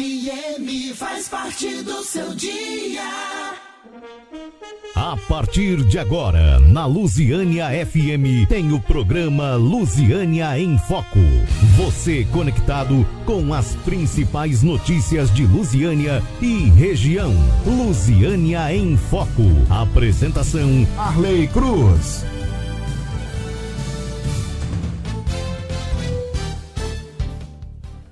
FM faz parte do seu dia. A partir de agora, na Lusiânia FM, tem o programa Lusiânia em Foco. Você conectado com as principais notícias de Lusiânia e região. Lusiânia em Foco. Apresentação: Arley Cruz.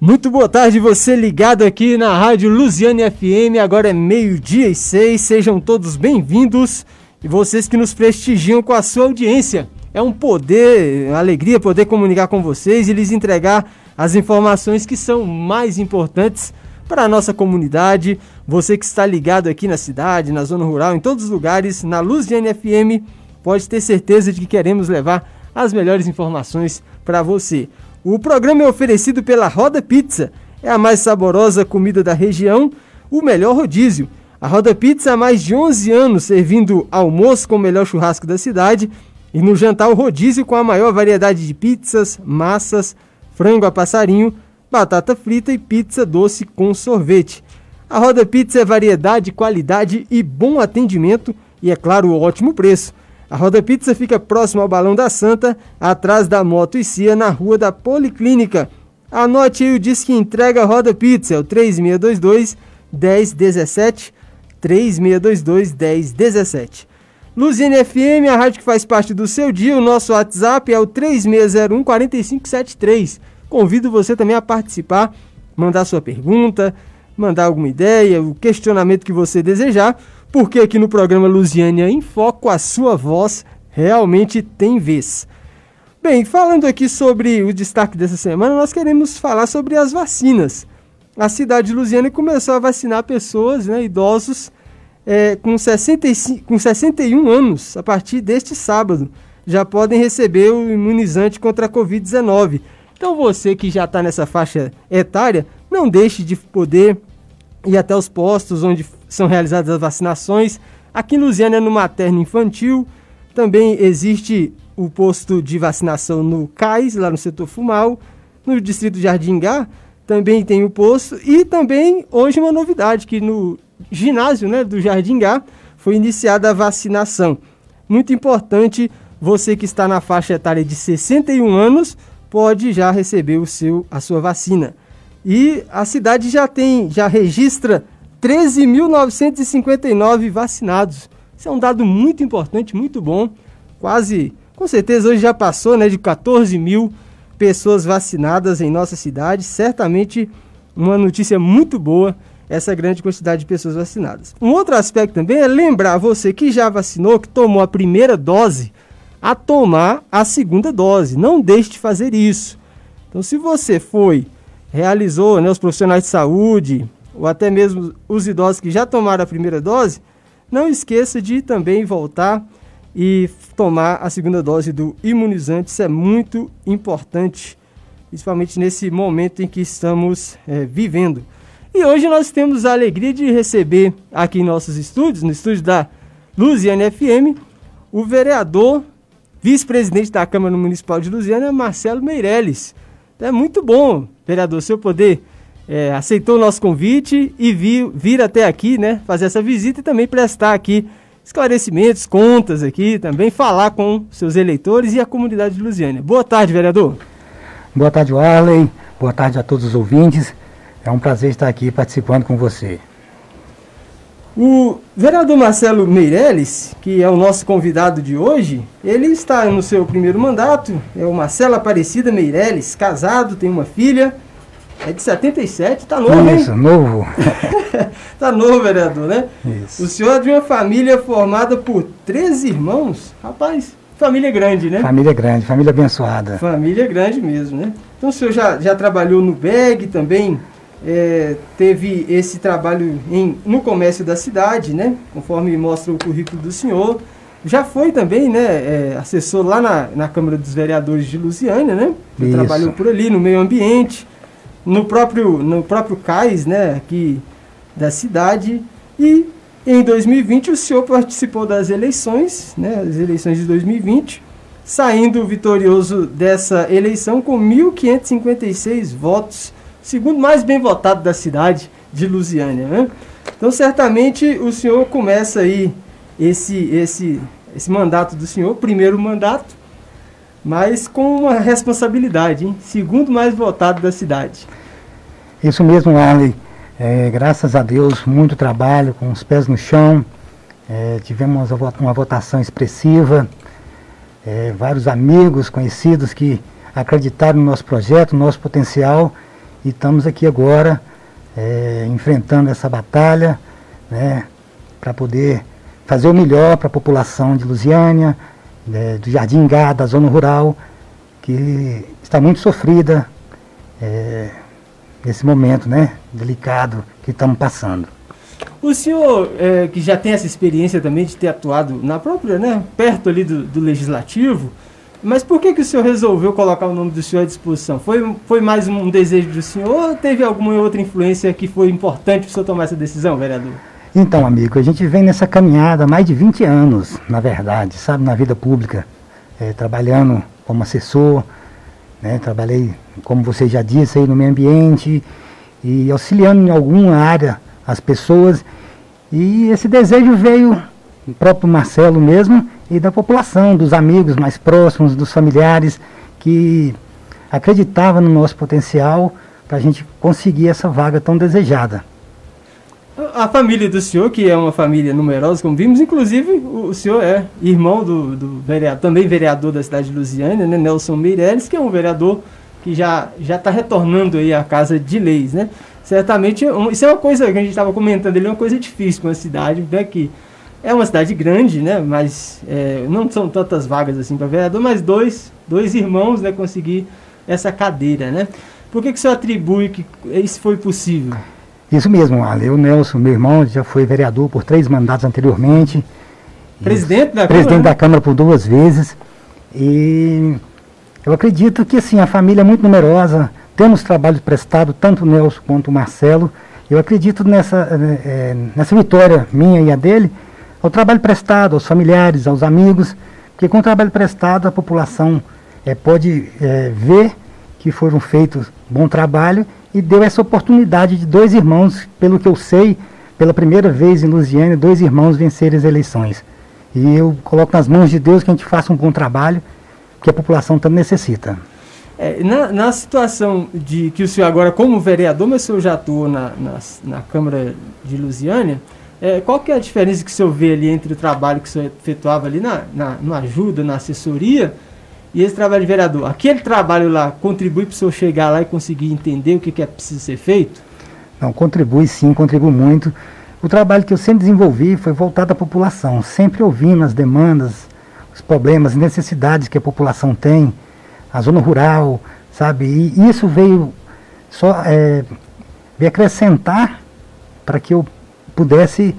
Muito boa tarde, você ligado aqui na Rádio Luziane FM. Agora é meio-dia e seis. Sejam todos bem-vindos e vocês que nos prestigiam com a sua audiência. É um poder, uma alegria poder comunicar com vocês e lhes entregar as informações que são mais importantes para a nossa comunidade. Você que está ligado aqui na cidade, na zona rural, em todos os lugares, na Luziane FM, pode ter certeza de que queremos levar as melhores informações para você. O programa é oferecido pela Roda Pizza, é a mais saborosa comida da região, o melhor rodízio. A Roda Pizza há mais de 11 anos servindo almoço com o melhor churrasco da cidade e no jantar o rodízio com a maior variedade de pizzas, massas, frango a passarinho, batata frita e pizza doce com sorvete. A Roda Pizza é variedade, qualidade e bom atendimento e, é claro, ótimo preço. A Roda Pizza fica próximo ao Balão da Santa, atrás da Moto e Cia, na rua da Policlínica. Anote aí o disque entrega Roda Pizza, é o 3622 1017, 3622 1017. Luzine FM, a rádio que faz parte do seu dia, o nosso WhatsApp é o 3601 4573. Convido você também a participar, mandar sua pergunta, mandar alguma ideia, o questionamento que você desejar porque aqui no programa Lusiânia em Foco a sua voz realmente tem vez. Bem, falando aqui sobre o destaque dessa semana, nós queremos falar sobre as vacinas. A cidade de Lusiânia começou a vacinar pessoas, né, idosos, é, com, 65, com 61 anos, a partir deste sábado. Já podem receber o imunizante contra a Covid-19. Então você que já está nessa faixa etária, não deixe de poder ir até os postos onde são realizadas as vacinações. Aqui em Lusiana, no materno infantil, também existe o posto de vacinação no CAIS, lá no setor Fumal, no distrito Jardim Gá, também tem o posto, e também hoje uma novidade, que no ginásio né, do Jardim Gá foi iniciada a vacinação. Muito importante, você que está na faixa etária de 61 anos, pode já receber o seu, a sua vacina. E a cidade já tem, já registra 13.959 vacinados. Isso é um dado muito importante, muito bom. Quase, com certeza, hoje já passou né, de 14 mil pessoas vacinadas em nossa cidade. Certamente uma notícia muito boa essa grande quantidade de pessoas vacinadas. Um outro aspecto também é lembrar você que já vacinou, que tomou a primeira dose, a tomar a segunda dose. Não deixe de fazer isso. Então, se você foi, realizou, né, os profissionais de saúde, ou até mesmo os idosos que já tomaram a primeira dose, não esqueça de também voltar e tomar a segunda dose do imunizante. Isso é muito importante, principalmente nesse momento em que estamos é, vivendo. E hoje nós temos a alegria de receber aqui em nossos estúdios, no estúdio da Luziane FM, o vereador, vice-presidente da Câmara Municipal de Luziana, Marcelo Meirelles. É muito bom, vereador, seu poder é, aceitou o nosso convite e vir, vir até aqui, né, fazer essa visita e também prestar aqui esclarecimentos, contas aqui, também falar com seus eleitores e a comunidade de Lusiânia. Boa tarde, vereador. Boa tarde, Arley. Boa tarde a todos os ouvintes. É um prazer estar aqui participando com você. O vereador Marcelo Meirelles, que é o nosso convidado de hoje, ele está no seu primeiro mandato, é o Marcelo Aparecida Meirelles, casado, tem uma filha, é de 77, tá novo, Isso, hein? novo. tá novo, vereador, né? Isso. O senhor é de uma família formada por três irmãos. Rapaz, família grande, né? Família grande, família abençoada. Família grande mesmo, né? Então o senhor já, já trabalhou no BEG também, é, teve esse trabalho em, no comércio da cidade, né? Conforme mostra o currículo do senhor. Já foi também, né, é, assessor lá na, na Câmara dos Vereadores de Lusiânia, né? Trabalhou por ali, no meio ambiente no próprio, no próprio cais né, aqui da cidade. E em 2020 o senhor participou das eleições, né, as eleições de 2020, saindo vitorioso dessa eleição com 1.556 votos, segundo mais bem votado da cidade. de Lusiânia, né? Então, certamente, o senhor começa aí esse, esse, esse mandato do senhor, primeiro mandato, mas com uma responsabilidade, hein? segundo mais votado da cidade. Isso mesmo, Arley. É, graças a Deus, muito trabalho, com os pés no chão. É, tivemos uma votação expressiva. É, vários amigos, conhecidos que acreditaram no nosso projeto, no nosso potencial. E estamos aqui agora é, enfrentando essa batalha né, para poder fazer o melhor para a população de Lusiânia, né, do Jardim Gá, da zona rural, que está muito sofrida é, nesse momento né, delicado que estamos passando. O senhor, é, que já tem essa experiência também de ter atuado na própria, né, perto ali do, do legislativo, mas por que, que o senhor resolveu colocar o nome do senhor à disposição? Foi, foi mais um desejo do senhor ou teve alguma outra influência que foi importante para o senhor tomar essa decisão, vereador? Então, amigo, a gente vem nessa caminhada há mais de 20 anos, na verdade, sabe, na vida pública, é, trabalhando como assessor, né, trabalhei, como você já disse, aí no meio ambiente e auxiliando em alguma área as pessoas. E esse desejo veio do próprio Marcelo mesmo e da população, dos amigos mais próximos, dos familiares que acreditavam no nosso potencial para a gente conseguir essa vaga tão desejada. A família do senhor, que é uma família numerosa, como vimos, inclusive o senhor é irmão do, do vereador, também vereador da cidade de Lusiânia, né, Nelson Meirelles, que é um vereador que já está retornando aí à casa de leis, né? Certamente, um, isso é uma coisa que a gente estava comentando, ele é uma coisa difícil com a cidade, né, que é uma cidade grande, né? Mas é, não são tantas vagas assim para vereador, mas dois, dois irmãos, né? Conseguir essa cadeira, né? Por que, que o senhor atribui que isso foi possível? Isso mesmo, Ale. Eu, Nelson, meu irmão, já foi vereador por três mandatos anteriormente. Presidente da Presidente Câmara? da Câmara por duas vezes. E eu acredito que assim, a família é muito numerosa, temos trabalho prestado, tanto o Nelson quanto o Marcelo. Eu acredito nessa, é, nessa vitória minha e a dele, ao trabalho prestado, aos familiares, aos amigos, porque com o trabalho prestado a população é, pode é, ver que foram feitos bom trabalho e deu essa oportunidade de dois irmãos, pelo que eu sei, pela primeira vez em Lusiana, dois irmãos vencerem as eleições. E eu coloco nas mãos de Deus que a gente faça um bom trabalho, que a população tanto necessita. É, na, na, situação de que o senhor agora, como vereador, mas o senhor já atuou na, na, na Câmara de Lusiânia, é, qual que é a diferença que o senhor vê ali entre o trabalho que o senhor efetuava ali na, na, na ajuda, na assessoria, e esse trabalho de vereador? Aquele trabalho lá contribui para o senhor chegar lá e conseguir entender o que, que é preciso ser feito? Não, contribui sim, contribui muito. O trabalho que eu sempre desenvolvi foi voltado à população, sempre ouvindo as demandas, os problemas, necessidades que a população tem, a zona rural, sabe? E isso veio só é, veio acrescentar para que eu pudesse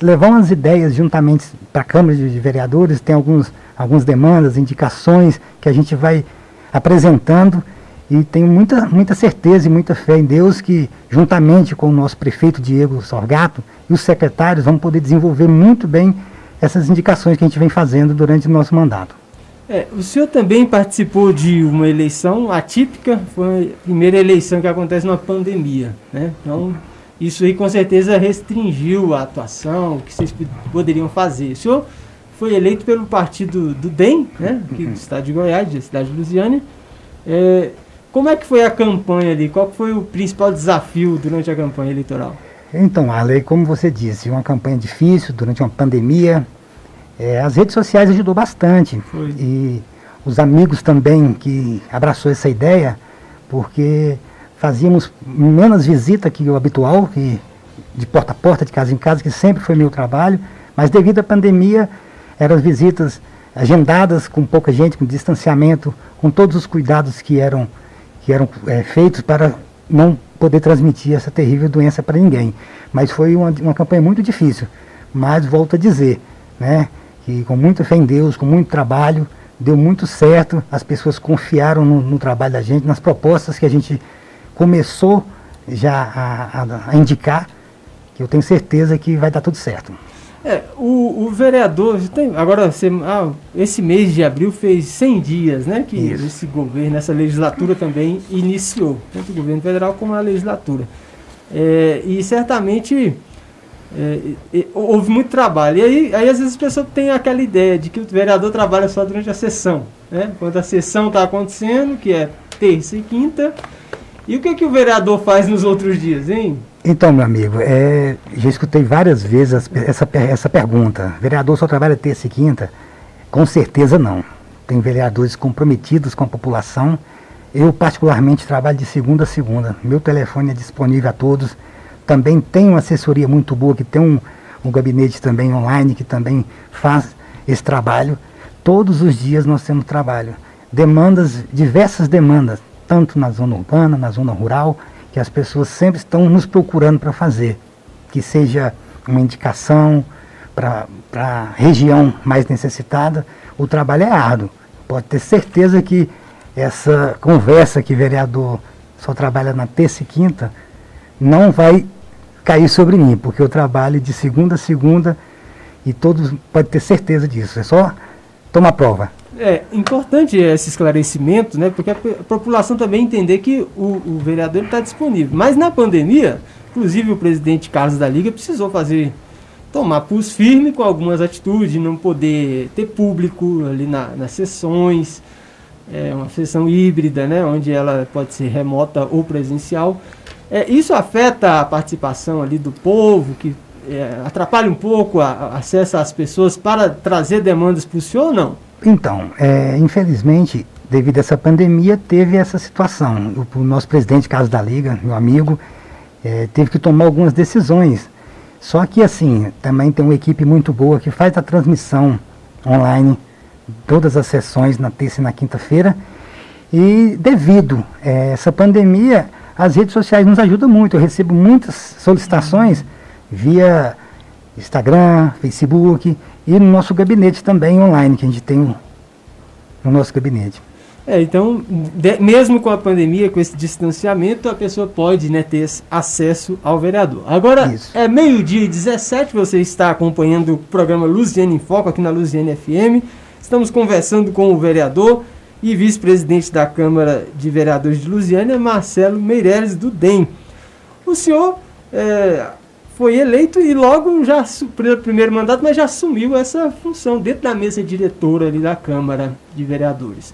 levar umas ideias juntamente para a Câmara de Vereadores, tem alguns, algumas demandas, indicações que a gente vai apresentando e tenho muita, muita certeza e muita fé em Deus que, juntamente com o nosso prefeito Diego Sorgato e os secretários, vamos poder desenvolver muito bem essas indicações que a gente vem fazendo durante o nosso mandato. É, o senhor também participou de uma eleição atípica, foi a primeira eleição que acontece numa pandemia, né? Então, isso aí com certeza restringiu a atuação, o que vocês poderiam fazer. O senhor foi eleito pelo partido do DEM, né, aqui do estado de Goiás, da cidade de Lusiânia. É, como é que foi a campanha ali? Qual foi o principal desafio durante a campanha eleitoral? Então, Ale, como você disse, uma campanha difícil durante uma pandemia. É, as redes sociais ajudou bastante. Foi. E os amigos também que abraçou essa ideia, porque fazíamos menos visita que o habitual, que de porta a porta, de casa em casa, que sempre foi meu trabalho, mas devido à pandemia, eram visitas agendadas com pouca gente, com distanciamento, com todos os cuidados que eram, que eram é, feitos para não poder transmitir essa terrível doença para ninguém. Mas foi uma, uma campanha muito difícil. Mas volto a dizer, né, que com muita fé em Deus, com muito trabalho, deu muito certo, as pessoas confiaram no, no trabalho da gente, nas propostas que a gente começou já a, a, a, indicar que eu tenho certeza que vai dar tudo certo. É, o, o vereador, tem, agora você, ah, esse mês de abril fez 100 dias, né, que Isso. esse governo, essa legislatura também iniciou, tanto o governo federal como a legislatura. É, e certamente é, houve muito trabalho. E aí, aí, às vezes, as pessoas têm aquela ideia de que o vereador trabalha só durante a sessão. Né? Quando a sessão está acontecendo, que é terça e quinta. E o que, que o vereador faz nos outros dias, hein? Então, meu amigo, é, já escutei várias vezes essa, essa pergunta. Vereador só trabalha terça e quinta? Com certeza não. Tem vereadores comprometidos com a população. Eu, particularmente, trabalho de segunda a segunda. Meu telefone é disponível a todos também tem uma assessoria muito boa, que tem um, um gabinete também online, que também faz esse trabalho. Todos os dias nós temos trabalho. Demandas, diversas demandas, tanto na zona urbana, na zona rural, que as pessoas sempre estão nos procurando para fazer. Que seja uma indicação para a região mais necessitada, o trabalho é árduo. Pode ter certeza que essa conversa que o vereador só trabalha na terça e quinta não vai cair sobre mim, porque eu trabalho de segunda a segunda e todos podem ter certeza disso. É só tomar prova. É importante esse esclarecimento, né? Porque a, população também entender que o, o vereador está disponível. Mas na pandemia, inclusive o presidente Carlos da Liga precisou fazer tomar pus firme com algumas atitudes, não poder ter público ali na, nas sessões, é uma sessão híbrida, né? Onde ela pode ser remota ou presencial. É, isso afeta a participação ali do povo, que é, atrapalha um pouco a, a acesso às pessoas para trazer demandas para o senhor ou não? Então, é, infelizmente, devido a essa pandemia, teve essa situação. O, o nosso presidente Carlos da Liga, meu amigo, é, teve que tomar algumas decisões. Só que, assim, também tem uma equipe muito boa que faz a transmissão online, todas as sessões na terça e na quinta-feira. E devido a essa pandemia, as redes sociais nos ajudam muito. Eu recebo muitas solicitações via Instagram, Facebook e no nosso gabinete também online, que a gente tem no nosso gabinete. É, então, de, mesmo com a pandemia, com esse distanciamento, a pessoa pode né, ter acesso ao vereador. Agora, Isso. é meio-dia e 17, você está acompanhando o programa Luziane em Foco aqui na Luziane FM. Estamos conversando com o vereador e vice-presidente da Câmara de Vereadores de Lusiânia, Marcelo Meireles, do DEM. O senhor é, foi eleito e logo já pelo primeiro mandato, mas já assumiu essa função dentro da mesa diretora ali da Câmara de Vereadores.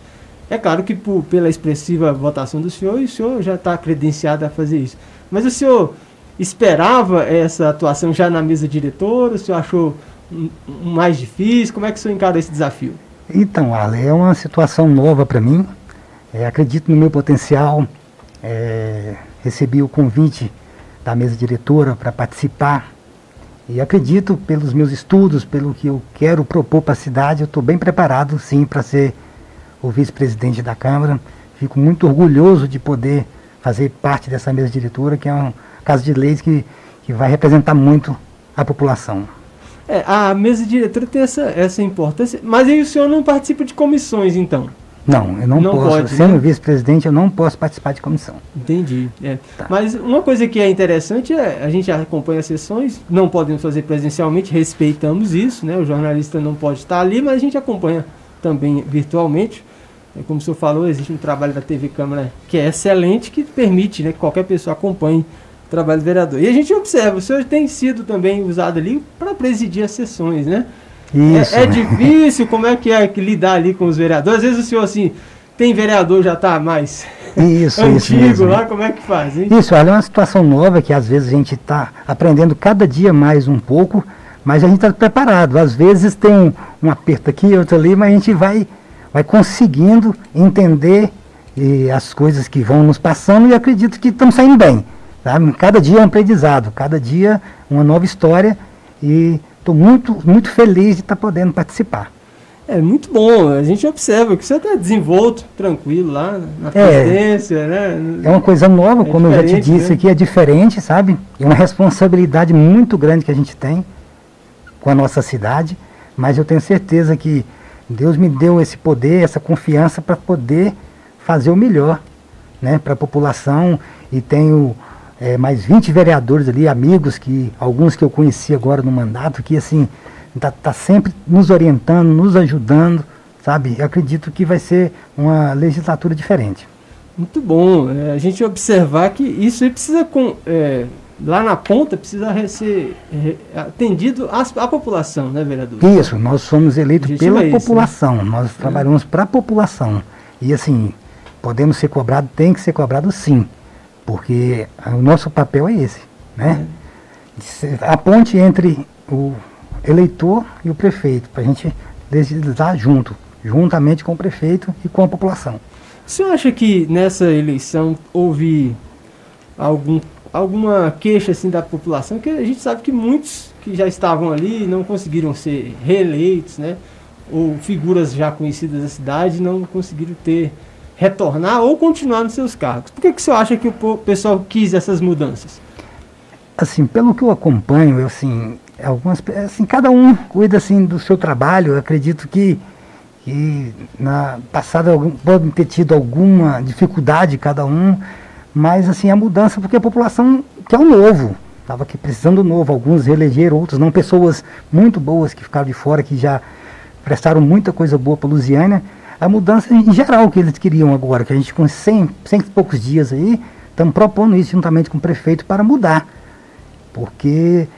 É claro que por, pela expressiva votação do senhor, o senhor já está credenciado a fazer isso. Mas o senhor esperava essa atuação já na mesa diretora? O senhor achou mais difícil? Como é que o senhor encarou esse desafio? Então, Ale, é uma situação nova para mim. É, acredito no meu potencial. É, recebi o convite da mesa diretora para participar. E acredito, pelos meus estudos, pelo que eu quero propor para a cidade, eu estou bem preparado, sim, para ser o vice-presidente da Câmara. Fico muito orgulhoso de poder fazer parte dessa mesa diretora, que é um caso de leis que, que vai representar muito a população. É, a mesa diretora tem essa, essa importância, mas aí o senhor não participa de comissões, então? Não, eu não, não posso. Pode, Sendo né? vice-presidente, eu não posso participar de comissão. Entendi. É. Tá. Mas uma coisa que é interessante é a gente acompanha as sessões, não podemos fazer presencialmente, respeitamos isso, né? O jornalista não pode estar ali, mas a gente acompanha também virtualmente. É, como o senhor falou, existe um trabalho da TV Câmara que é excelente, que permite né, que qualquer pessoa acompanhe trabalho do vereador. E a gente observa, o senhor tem sido também usado ali para presidir as sessões, né? Isso. É, é difícil, como é que é lidar ali com os vereadores? Às vezes o senhor assim, tem vereador já está mais isso, antigo isso lá, como é que faz? Hein? Isso, olha, é uma situação nova que às vezes a gente está aprendendo cada dia mais um pouco, mas a gente está preparado. Às vezes tem um, um aperto aqui, outro ali, mas a gente vai, vai conseguindo entender e, as coisas que vão nos passando e acredito que estamos saindo bem. Sabe? Cada dia é um aprendizado, cada dia uma nova história e estou muito, muito feliz de estar tá podendo participar. É muito bom, a gente observa que você está desenvolto, tranquilo lá na é, presidência, né? É uma coisa nova, é como eu já te disse né? aqui, é diferente, sabe? É uma responsabilidade muito grande que a gente tem com a nossa cidade, mas eu tenho certeza que Deus me deu esse poder, essa confiança para poder fazer o melhor né, para a população e tenho é, mais 20 vereadores ali, amigos, que alguns que eu conheci agora no mandato, que assim, está tá sempre nos orientando, nos ajudando, sabe? Eu acredito que vai ser uma legislatura diferente. Muito bom. É, a gente observar que isso aí precisa com, é, lá na ponta precisa ser atendido à população, né, vereador? Isso, nós somos eleitos pela é população, né? nós é. trabalhamos para a população. E assim, podemos ser cobrados, tem que ser cobrado sim, porque o nosso papel é esse, né? É. A ponte entre o eleitor e o prefeito, para a gente legislar junto, juntamente com o prefeito e com a população. O senhor acha que nessa eleição houve algum alguma queixa assim da população, que a gente sabe que muitos que já estavam ali não conseguiram ser reeleitos, né? Ou figuras já conhecidas da cidade não conseguiram ter retornar ou continuar nos seus cargos. Por que, que o senhor acha que o pessoal quis essas mudanças? Assim, pelo que eu acompanho, eu, assim, algumas, assim, cada um cuida assim do seu trabalho. Eu acredito que, que na passada pode ter tido alguma dificuldade cada um mas assim, a mudança, porque a população quer o novo, estava aqui precisando do novo, alguns reelegeram, outros não, pessoas muito boas que ficaram de fora, que já prestaram muita coisa boa para Lusiânia, a mudança em geral que eles queriam agora, que a gente com 100, 100 e poucos dias aí, estamos propondo isso juntamente com o prefeito para mudar, porque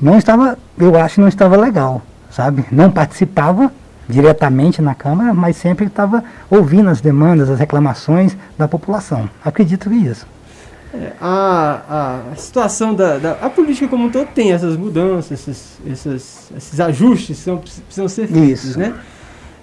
não estava, eu acho não estava legal, sabe? Não participava diretamente na Câmara, mas sempre estava ouvindo as demandas, as reclamações da população. Acredito que isso. É, a, a situação da, da, a política como um todo tem essas mudanças, esses, esses, esses ajustes são, precisam ser feitos, isso. né?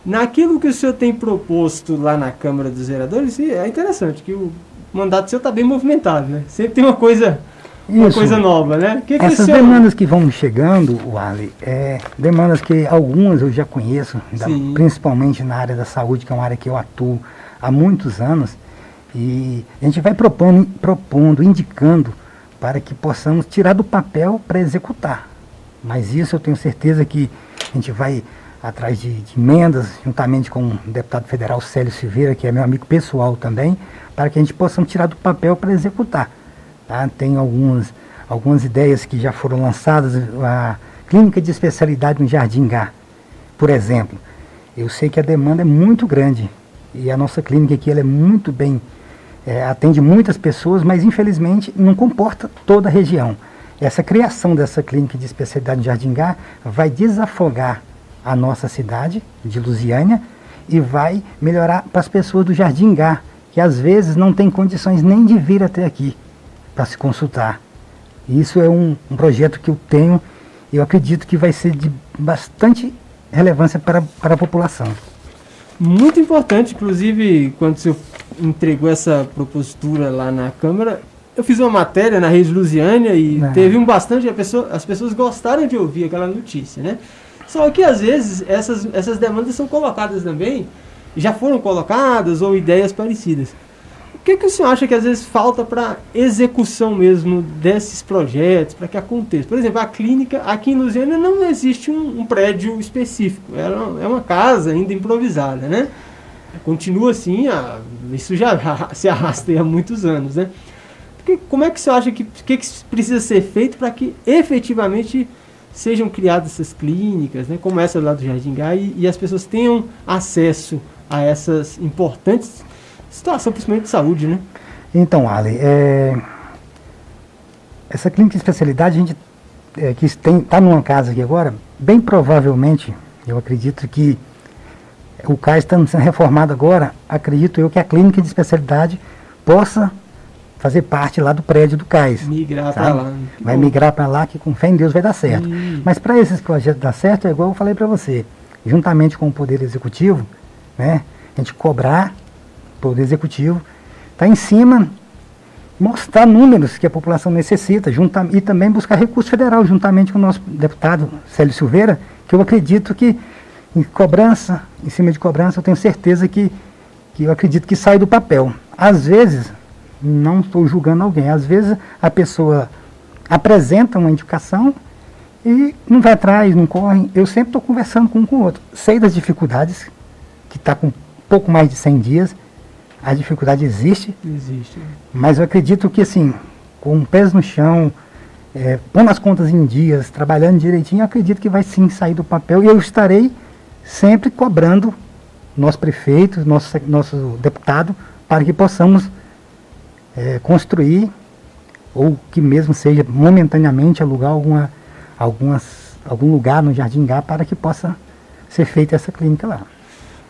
Naquilo que o senhor tem proposto lá na Câmara dos Vereadores, é interessante que o mandato seu está bem movimentado, né? Sempre tem uma coisa uma Isso. coisa nova, né? Que que Essas demandas que vão chegando, Wally, é demandas que algumas eu já conheço, da, principalmente na área da saúde, que é uma área que eu atuo há muitos anos, e a gente vai propondo, propondo indicando para que possamos tirar do papel para executar. Mas isso eu tenho certeza que a gente vai atrás de, de, emendas, juntamente com o deputado federal Célio Silveira, que é meu amigo pessoal também, para que a gente possa tirar do papel para executar. Tá? Tem algumas, algumas ideias que já foram lançadas. A clínica de especialidade no Jardim Gá, por exemplo. Eu sei que a demanda é muito grande e a nossa clínica aqui ela é muito bem, é, atende muitas pessoas, mas infelizmente não comporta toda a região. Essa criação dessa clínica de especialidade no Jardim Gá vai desafogar a nossa cidade de Lusiânia e vai melhorar para as pessoas do Jardim Gá, que às vezes não tem condições nem de vir até aqui para se consultar. Isso é um, um, projeto que eu tenho e eu acredito que vai ser de bastante relevância para, para a população. Muito importante, inclusive, quando você entregou essa propositura lá na Câmara, eu fiz uma matéria na Rede Lusiânia e é. teve um bastante, pessoa, as pessoas gostaram de ouvir aquela notícia, né? Só que às vezes essas, essas demandas são colocadas também, já foram colocadas ou ideias parecidas. O que, que o senhor acha que às vezes falta para execução mesmo desses projetos, para que aconteça? Por exemplo, a clínica aqui em Lusiana não existe um, um prédio específico, é uma, é uma casa ainda improvisada, né? Continua assim, a, isso já se arrasta há muitos anos, né? Porque, como é que você acha que, que, que precisa ser feito para que efetivamente sejam criadas essas clínicas, né, como essa lá do Jardim Gai, e, as pessoas tenham acesso a essas importantes situação principalmente de saúde, né? Então, Ali, é, essa clínica de especialidade, a gente é, que está numa casa aqui agora, bem provavelmente, eu acredito que o CAIS está sendo reformado agora, acredito eu que a clínica de especialidade possa fazer parte lá do prédio do CAIS. Migrar para lá. vai migrar para lá que com fé em Deus vai dar certo. Hum. Mas para esses projetos dar certo, é igual eu falei para você, juntamente com o Poder Executivo, né, a gente cobrar Poder Executivo, está em cima, mostrar números que a população necessita junta, e também buscar recurso federal, juntamente com o nosso deputado Célio Silveira, que eu acredito que em cobrança, em cima de cobrança, eu tenho certeza que, que eu acredito que sai do papel. Às vezes, não estou julgando alguém, às vezes a pessoa apresenta uma indicação e não vai atrás, não corre. Eu sempre estou conversando com um com o outro. Sei das dificuldades, que está com pouco mais de 100 dias, a dificuldade existe. Existe. Mas eu acredito que, assim, com pés no chão, é, pondo as contas em dias, trabalhando direitinho, eu acredito que vai sim sair do papel e eu estarei sempre cobrando nosso prefeito, nosso, nosso deputado, para que possamos é, construir ou que mesmo seja momentaneamente alugar alguma, algumas, algum lugar no Jardim Gá para que possa ser feita essa clínica lá.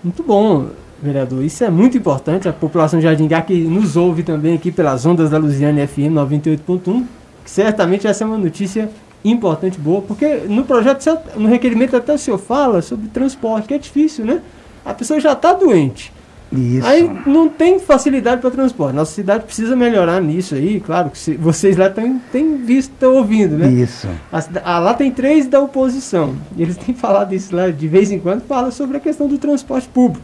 Muito bom, vereador. Isso é muito importante. A população de Jardim Gá que nos ouve também aqui pelas ondas da Luziane FM 98.1, que certamente essa é uma notícia importante, boa, porque no projeto, no requerimento até o senhor fala sobre transporte, que é difícil, né? A pessoa já está doente. Isso. Aí não tem facilidade para transporte. Nossa cidade precisa melhorar nisso aí, claro que se, vocês lá têm visto, estão ouvindo, né? Isso. A, a, lá tem três da oposição. E eles têm falado isso lá de vez em quando, fala sobre a questão do transporte público.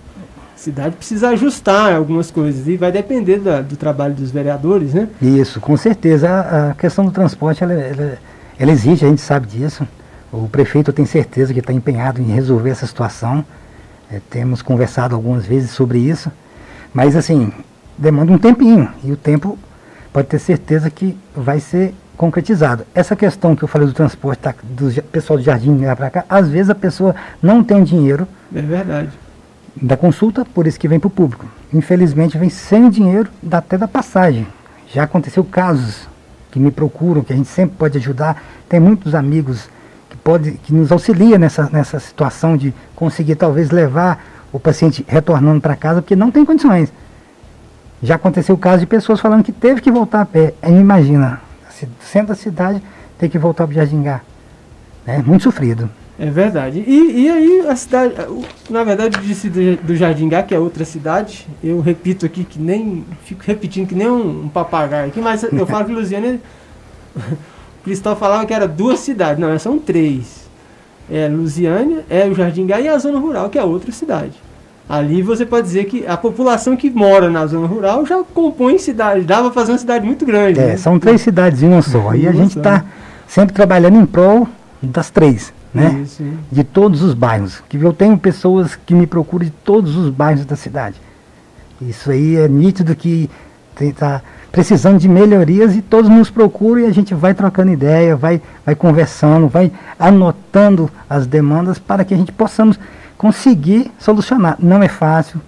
A cidade precisa ajustar algumas coisas e vai depender da, do trabalho dos vereadores, né? Isso, com certeza. A, a questão do transporte ela, ela, ela exige, a gente sabe disso. O prefeito tem certeza que está empenhado em resolver essa situação. É, temos conversado algumas vezes sobre isso, mas assim, demanda um tempinho e o tempo pode ter certeza que vai ser concretizado. Essa questão que eu falei do transporte tá, do pessoal do jardim lá para cá, às vezes a pessoa não tem dinheiro. É verdade. Da consulta, por isso que vem para o público. Infelizmente vem sem dinheiro, até da passagem. Já aconteceu casos que me procuram, que a gente sempre pode ajudar. Tem muitos amigos pode, que nos auxilia nessa, nessa situação de conseguir talvez levar o paciente retornando para casa, porque não tem condições. Já aconteceu o caso de pessoas falando que teve que voltar a pé. Imagina, centro da cidade, ter que voltar para Jardingá. É muito sofrido. É verdade. E, e aí a cidade, na verdade disse do, do Jardingá, que é outra cidade, eu repito aqui que nem, fico repetindo que nem um, um papagaio aqui, mas eu falo que Luziana Cristal falava que era duas cidades, não, são três. É Lusiânia, é o Jardim Gá e a zona rural, que é outra cidade. Ali você pode dizer que a população que mora na zona rural já compõe cidade, dá para fazer uma cidade muito grande. É, né? são três cidades em uma só. E a gente está sempre trabalhando em prol das três, né? Isso, de todos os bairros. Que eu tenho pessoas que me procuram de todos os bairros da cidade. Isso aí é nítido que está precisando de melhorias e todos nos procuram e a gente vai trocando ideia, vai, vai conversando, vai anotando as demandas para que a gente possamos conseguir solucionar. Não é fácil,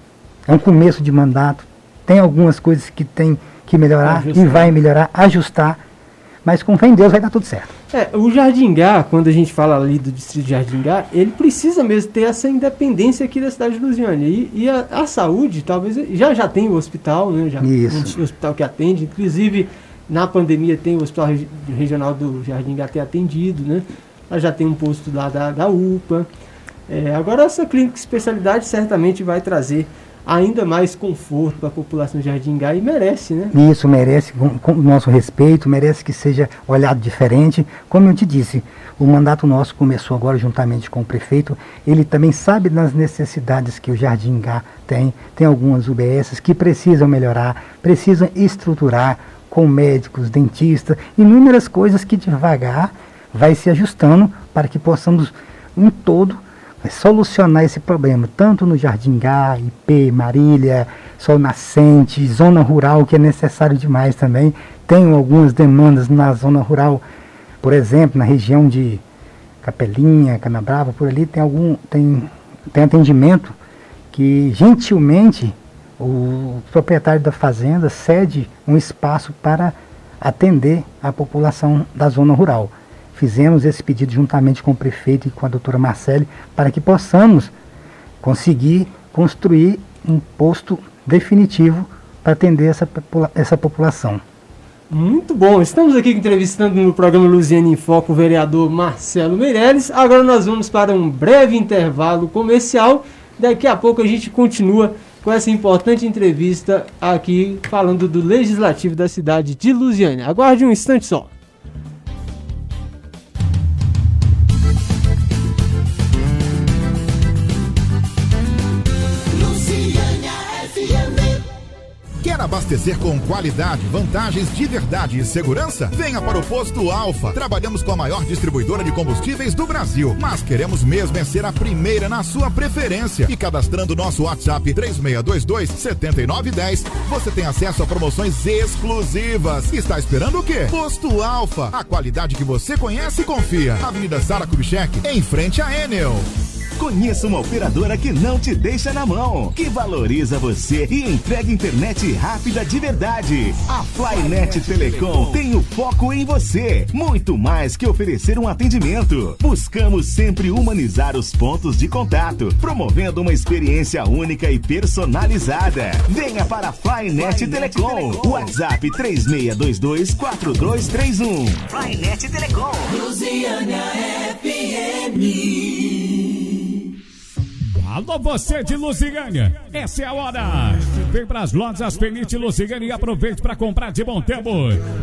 é um começo de mandato, tem algumas coisas que tem que melhorar ajustar. e vai melhorar, ajustar, mas com fé em Deus vai dar tudo certo. É, o Jardingá, quando a gente fala ali do distrito de Jardingá, ele precisa mesmo ter essa independência aqui da cidade de Lusiânia. E, e a, a, saúde, talvez, já já tem o hospital, né? Já, Isso. Um hospital que atende. Inclusive, na pandemia tem o hospital regional do Jardingá ter atendido, né? Ela já tem um posto lá da, da UPA. É, agora, essa clínica de especialidade certamente vai trazer ainda mais conforto para a população de Jardim Gai e merece, né? Isso, merece com, nosso respeito, merece que seja olhado diferente. Como eu te disse, o mandato nosso começou agora juntamente com o prefeito. Ele também sabe das necessidades que o Jardim Gá tem. Tem algumas UBSs que precisam melhorar, precisam estruturar com médicos, dentistas, inúmeras coisas que devagar vai se ajustando para que possamos um todo solucionar esse problema, tanto no Jardim Gá, IP, Marília, Sol Nascente, zona rural, que é necessário demais também. Tenho algumas demandas na zona rural, por exemplo, na região de Capelinha, Canabrava, por ali tem algum tem, tem atendimento que gentilmente o proprietário da fazenda cede um espaço para atender a população da zona rural fizemos esse pedido juntamente com o prefeito e com a doutora Marcele para que possamos conseguir construir um posto definitivo para atender essa, essa população. Muito bom. Estamos aqui entrevistando no programa Luziane em Foco o vereador Marcelo Meirelles. Agora nós vamos para um breve intervalo comercial. Daqui a pouco a gente continua com essa importante entrevista aqui falando do legislativo da cidade de Luziane. Aguarde um instante só. Abastecer com qualidade, vantagens de verdade e segurança? Venha para o Posto Alfa. Trabalhamos com a maior distribuidora de combustíveis do Brasil, mas queremos mesmo é ser a primeira na sua preferência. E cadastrando nosso WhatsApp 3622 7910, você tem acesso a promoções exclusivas. Está esperando o quê? Posto Alfa, a qualidade que você conhece e confia. Avenida Sara Kubitschek, em frente à Enel. Conheça uma operadora que não te deixa na mão, que valoriza você e entrega internet rápida de verdade. A Flynet Telecom tem o foco em você, muito mais que oferecer um atendimento. Buscamos sempre humanizar os pontos de contato, promovendo uma experiência única e personalizada. Venha para a Flynet Telecom. WhatsApp 3622 4231. Flynet Telecom. Luciana FM. Alô, você de Lusiânia, essa é a hora. Vem para as lojas Penite Lusiânia e aproveite para comprar de bom tempo.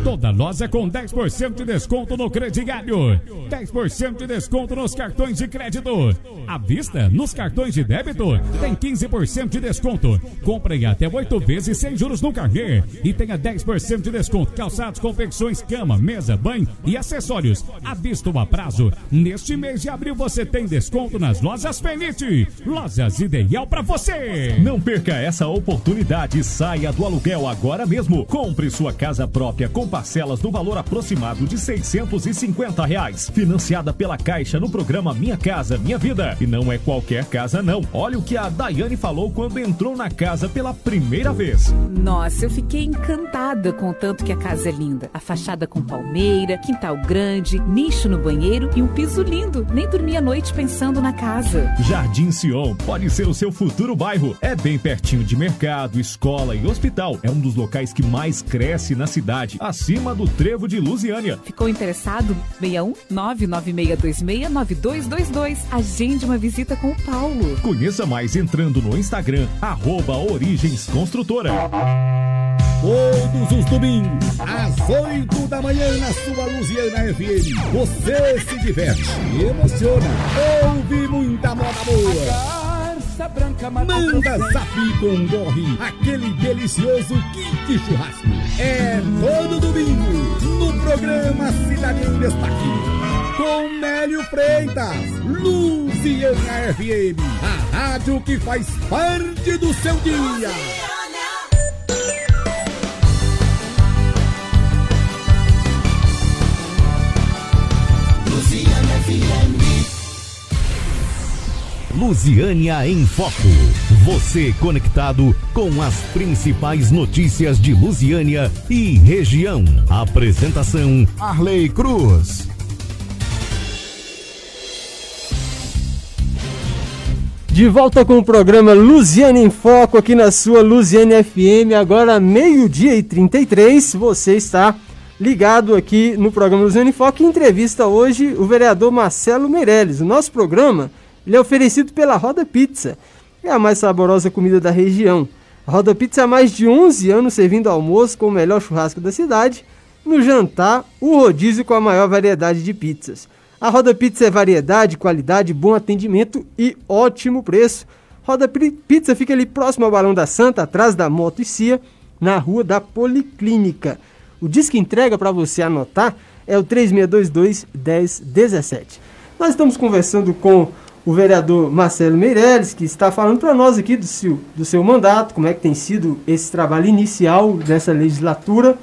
Toda loja com 10% de desconto no crediário, 10% de desconto nos cartões de crédito. À vista, nos cartões de débito, tem 15% de desconto. Compre até 8 vezes sem juros no carnê e tenha 10% de desconto. Calçados, confecções, cama, mesa, banho e acessórios. À vista ou a prazo. Neste mês de abril você tem desconto nas lojas Penite. Lojas ideal para você. Não perca essa oportunidade. Saia do aluguel agora mesmo. Compre sua casa própria com parcelas no valor aproximado de 650 reais. Financiada pela Caixa no programa Minha Casa Minha Vida. E não é qualquer casa, não. Olha o que a Daiane falou quando entrou na casa pela primeira vez. Nossa, eu fiquei encantada com o tanto que a casa é linda. A fachada com palmeira, quintal grande, nicho no banheiro e um piso lindo. Nem dormi a noite pensando na casa. Jardim Sion pode ser o seu futuro bairro. É bem pertinho de mercado, escola e hospital. É um dos locais que mais cresce na cidade, acima do Trevo de Lusiânia. Ficou interessado? 61 99626 9222. Agende uma visita com o Paulo. Conheça mais entrando no Instagram, arroba Origens Construtora. Todos os domingos, às 8 da manhã, na sua Luziana FM. Você se diverte, emociona, ouve muita moda boa. Manda zap com gorre, aquele delicioso kit churrasco. É todo domingo, no programa Cidade em Destaque. Com Nélio Freitas, Luziana FM, a rádio que faz parte do seu dia. Lusiânia em Foco. Você conectado com as principais notícias de Lusiânia e região. Apresentação Arley Cruz. De volta com o programa Lusiana em Foco aqui na sua Lusiana FM, agora meio-dia e 33. Você está ligado aqui no programa Lusiana em Foco. Entrevista hoje o vereador Marcelo Meirelles. O nosso programa ele é oferecido pela Roda Pizza. É a mais saborosa comida da região. A Roda Pizza há mais de 11 anos servindo almoço com o melhor churrasco da cidade. No jantar, o rodízio com a maior variedade de pizzas. A Roda Pizza é variedade, qualidade, bom atendimento e ótimo preço. Roda Pizza fica ali próximo ao Balão da Santa, atrás da Moto e Cia, na rua da Policlínica. O disco entrega para você anotar é o 3622 1017. Nós estamos conversando com o vereador Marcelo Meirelles, que está falando para nós aqui do seu, do seu mandato, como é que tem sido esse trabalho inicial dessa legislatura,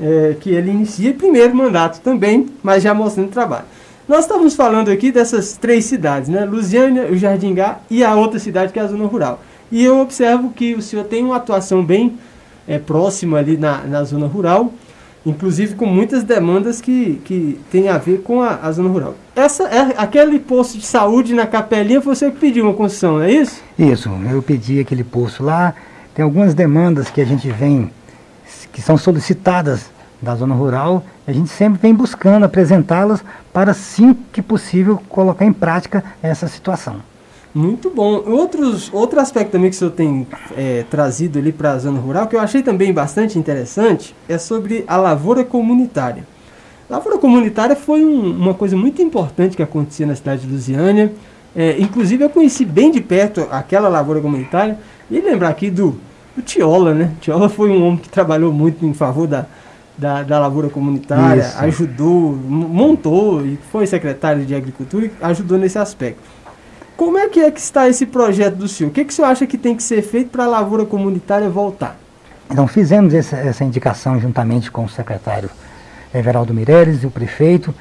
é, que ele inicia, primeiro mandato também, mas já mostrando trabalho. Nós estamos falando aqui dessas três cidades, né? Lusiânia, o Jardingá e a outra cidade que é a zona rural. E eu observo que o senhor tem uma atuação bem é, próxima ali na, na zona rural, inclusive com muitas demandas que, que tem a ver com a, a zona rural. Essa é aquele posto de saúde na capelinha foi você que pediu uma construção, não é isso? Isso, eu pedi aquele posto lá. Tem algumas demandas que a gente vem, que são solicitadas da zona rural, a gente sempre vem buscando apresentá-las para, sim que possível, colocar em prática essa situação. Muito bom. Outros, outro aspecto também que o senhor tem é, trazido ali para a zona rural, que eu achei também bastante interessante, é sobre a lavoura comunitária. A lavoura comunitária foi um, uma coisa muito importante que acontecia na cidade de Lusiânia. É, inclusive eu conheci bem de perto aquela lavoura comunitária. E lembrar aqui do, do Tiola, né? Tiola foi um homem que trabalhou muito em favor da, da, da lavoura comunitária, Isso. ajudou, montou e foi secretário de Agricultura e ajudou nesse aspecto. Como é que é que está esse projeto do senhor? O que, que o senhor acha que tem que ser feito para a lavoura comunitária voltar? Então fizemos essa, essa indicação juntamente com o secretário Everaldo Mireles e o prefeito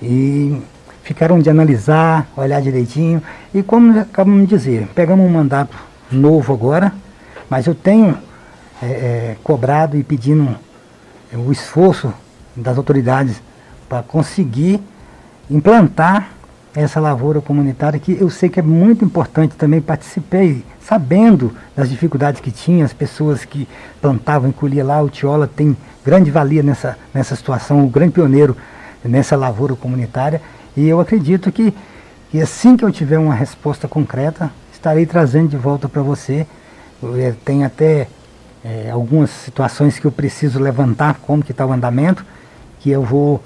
e ficaram de analisar, olhar direitinho. E como acabamos de dizer, pegamos um mandato novo agora, mas eu tenho é, é, cobrado e pedindo o esforço das autoridades para conseguir implantar essa lavoura comunitária que eu sei que é muito importante também participei sabendo das dificuldades que tinha as pessoas que plantavam e colhiam lá o Tiola tem grande valia nessa nessa situação o grande pioneiro nessa lavoura comunitária e eu acredito que, que assim que eu tiver uma resposta concreta estarei trazendo de volta para você. É, tem até é, algumas situações que eu preciso levantar como que está o andamento que eu vou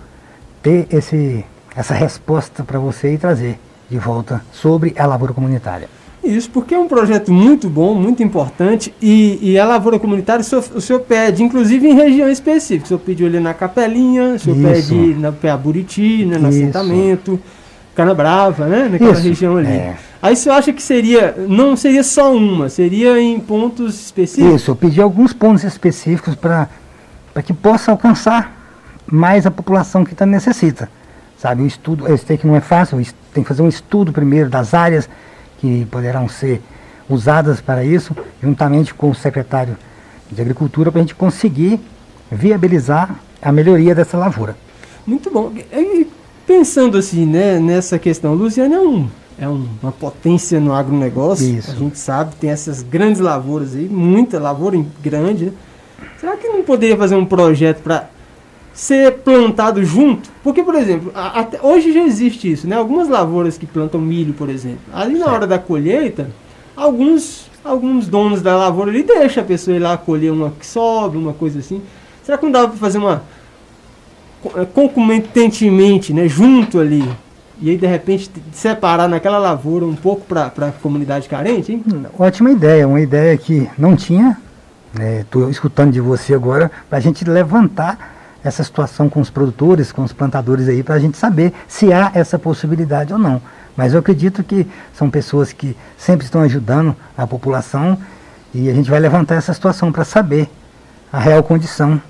ter esse essa resposta para você e trazer de volta sobre a lavoura comunitária. Isso, porque é um projeto muito bom, muito importante, e, e a lavoura comunitária o senhor, o senhor, pede, inclusive em região específica. O senhor pediu ali na Capelinha, o senhor Isso. pede na Peaburiti, né, no Isso. assentamento, Canabrava, né? Naquela Isso. região ali. É. Aí o senhor acha que seria, não seria só uma, seria em pontos específicos? Isso, eu pedi alguns pontos específicos para que possa alcançar mais a população que tá, necessita. Sabe, o estudo, eu sei que não é fácil, tem que fazer um estudo primeiro das áreas que poderão ser usadas para isso, juntamente com o secretário de Agricultura, para a gente conseguir viabilizar a melhoria dessa lavoura. Muito bom. E pensando assim, né, nessa questão, Luciano é, um, é um, uma potência no agronegócio, isso. a gente sabe, tem essas grandes lavouras aí, muita lavoura grande. Né? Será que não poderia fazer um projeto para ser plantado junto. Porque, por exemplo, a, até, hoje já existe isso, né? Algumas lavouras que plantam milho, por exemplo. Ali na certo. hora da colheita, alguns, alguns donos da lavoura ali deixam a pessoa ir lá colher uma que sobra, uma coisa assim. Será que não dava para fazer uma é, concomitantemente, né, junto ali, e aí de repente separar naquela lavoura um pouco para a comunidade carente? Hein? Ótima ideia, uma ideia que não tinha, estou né, escutando de você agora, para a gente levantar essa situação com os produtores, com os plantadores aí, para a gente saber se há essa possibilidade ou não. Mas eu acredito que são pessoas que sempre estão ajudando a população e a gente vai levantar essa situação para saber a real condição,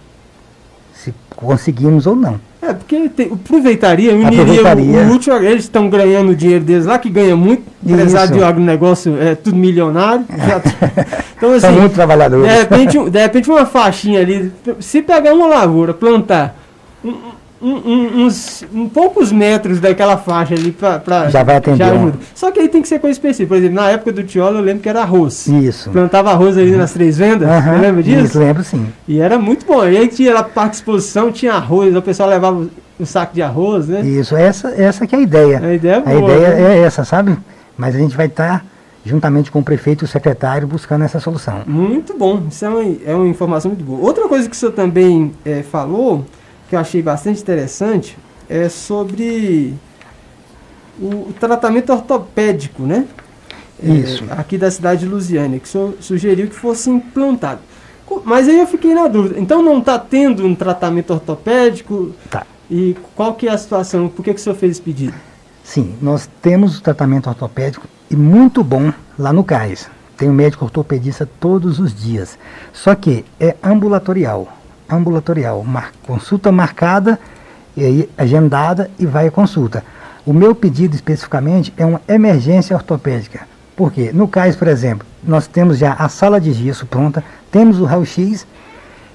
se conseguimos ou não. É, porque tem, aproveitaria, uniria aproveitaria. o, o útil, eles estão ganhando dinheiro deles lá, que ganha muito, empresário de agronegócio é tudo milionário. então, assim, São muito trabalhadores. De repente, de repente, uma faixinha ali, se pegar uma lavoura, plantar um, um, um, uns um poucos metros daquela faixa ali para já vai atender. Já ajuda. Só que aí tem que ser coisa específica. Por exemplo, na época do Tiola eu lembro que era arroz. Isso. Plantava arroz ali uhum. nas três vendas. Uhum. Lembra disso? Isso, lembro sim. E era muito bom. E aí tinha lá parte de exposição, tinha arroz, o pessoal levava um saco de arroz, né? Isso, essa, essa que é a ideia. A ideia é boa, A ideia né? é essa, sabe? Mas a gente vai estar. Tá juntamente com o prefeito e o secretário, buscando essa solução. Muito bom, isso é uma, é uma informação muito boa. Outra coisa que o senhor também é, falou, que eu achei bastante interessante, é sobre o, tratamento ortopédico, né? Isso. É, aqui da cidade de Lusiânia, que so, sugeriu que fosse implantado. Mas aí eu fiquei na dúvida. Então não está tendo um tratamento ortopédico? Tá. E qual que é a situação? Por que, que o senhor fez esse pedido? Sim, nós temos o tratamento ortopédico e muito bom lá no CAIS. Tem um médico ortopedista todos os dias. Só que é ambulatorial. Ambulatorial. Mar, consulta marcada e aí agendada e vai à consulta. O meu pedido especificamente é uma emergência ortopédica. Por quê? No CAIS, por exemplo, nós temos já a sala de gesso pronta, temos o raio-x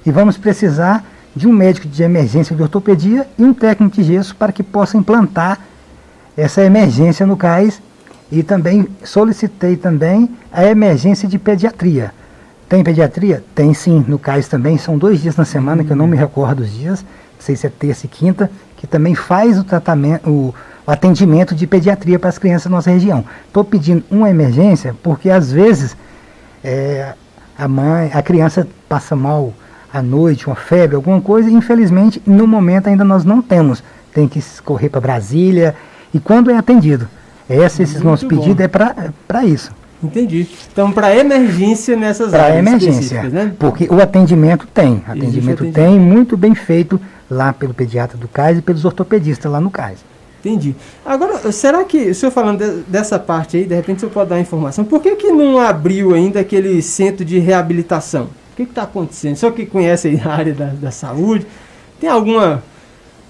e vamos precisar de um médico de emergência de ortopedia e um técnico de gesso para que possa implantar essa emergência no CAIS e também solicitei também a emergência de pediatria. Tem pediatria? Tem sim, no CAIS também, são dois dias na semana que eu não me recordo os dias sei se é terça e quinta, que também faz o tratamento, o, o atendimento de pediatria para as crianças da nossa região. Estou pedindo uma emergência porque às vezes é, a mãe, a criança passa mal à noite, uma febre, alguma coisa, e infelizmente no momento ainda nós não temos. Tem que correr para Brasília e quando é atendido. Esse, esses nossos pedidos é para isso. Entendi. Então, para emergência nessas pra áreas emergência, né? Porque o atendimento tem. Atendimento, atendimento tem, muito bem feito lá pelo pediatra do CAIS e pelos ortopedistas lá no CAIS. Entendi. Agora, será que, o senhor falando de, dessa parte aí, de repente o senhor pode dar informação, por que, que não abriu ainda aquele centro de reabilitação? O que está acontecendo? O senhor que conhece a área da, da saúde, tem alguma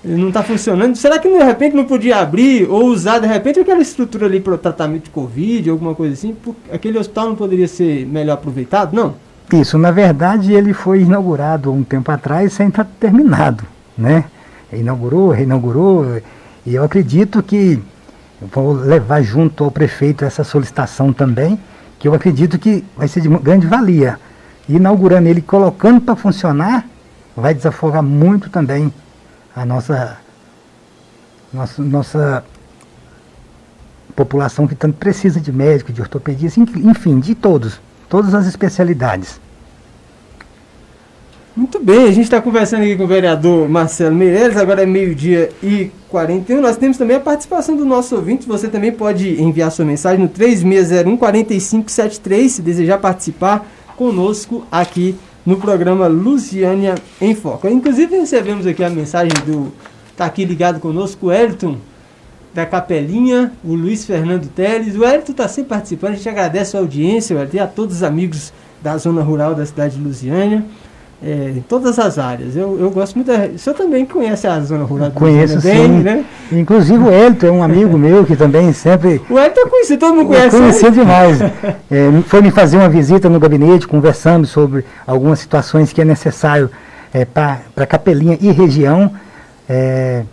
não está funcionando. Será que de repente não podia abrir ou usar de repente aquela estrutura ali para o tratamento de Covid, alguma coisa assim? Aquele hospital não poderia ser melhor aproveitado? Não? Isso, na verdade ele foi inaugurado um tempo atrás sem estar terminado, né? Inaugurou, reinaugurou, e eu acredito que vou levar junto ao prefeito essa solicitação também, que eu acredito que vai ser de grande valia. inaugurando ele, colocando para funcionar, vai desafogar muito também a nossa, nossa, nossa população que tanto precisa de médicos, de ortopedias, enfim, de todos, todas as especialidades. Muito bem, a gente está conversando aqui com o vereador Marcelo Meireles, agora é meio-dia e 41. Nós temos também a participação do nosso ouvinte. Você também pode enviar sua mensagem no 3601 4573, se desejar participar conosco aqui no programa Luciânia em Foco. Inclusive recebemos aqui a mensagem do. Está aqui ligado conosco, o Elton da Capelinha, o Luiz Fernando Teles. O Elton está sempre participando, a gente agradece a audiência, e a todos os amigos da zona rural da cidade de Lusiânia. É, em todas as áreas. Eu, eu gosto muito da. O senhor também conhece a zona rural do Conheço bem, sim. né? Inclusive o Elton é um amigo meu que também sempre. O Elton eu conheci, todo mundo conhece. Conheci demais. É, foi me fazer uma visita no gabinete, conversando sobre algumas situações que é necessário é, para Capelinha e região. É, é,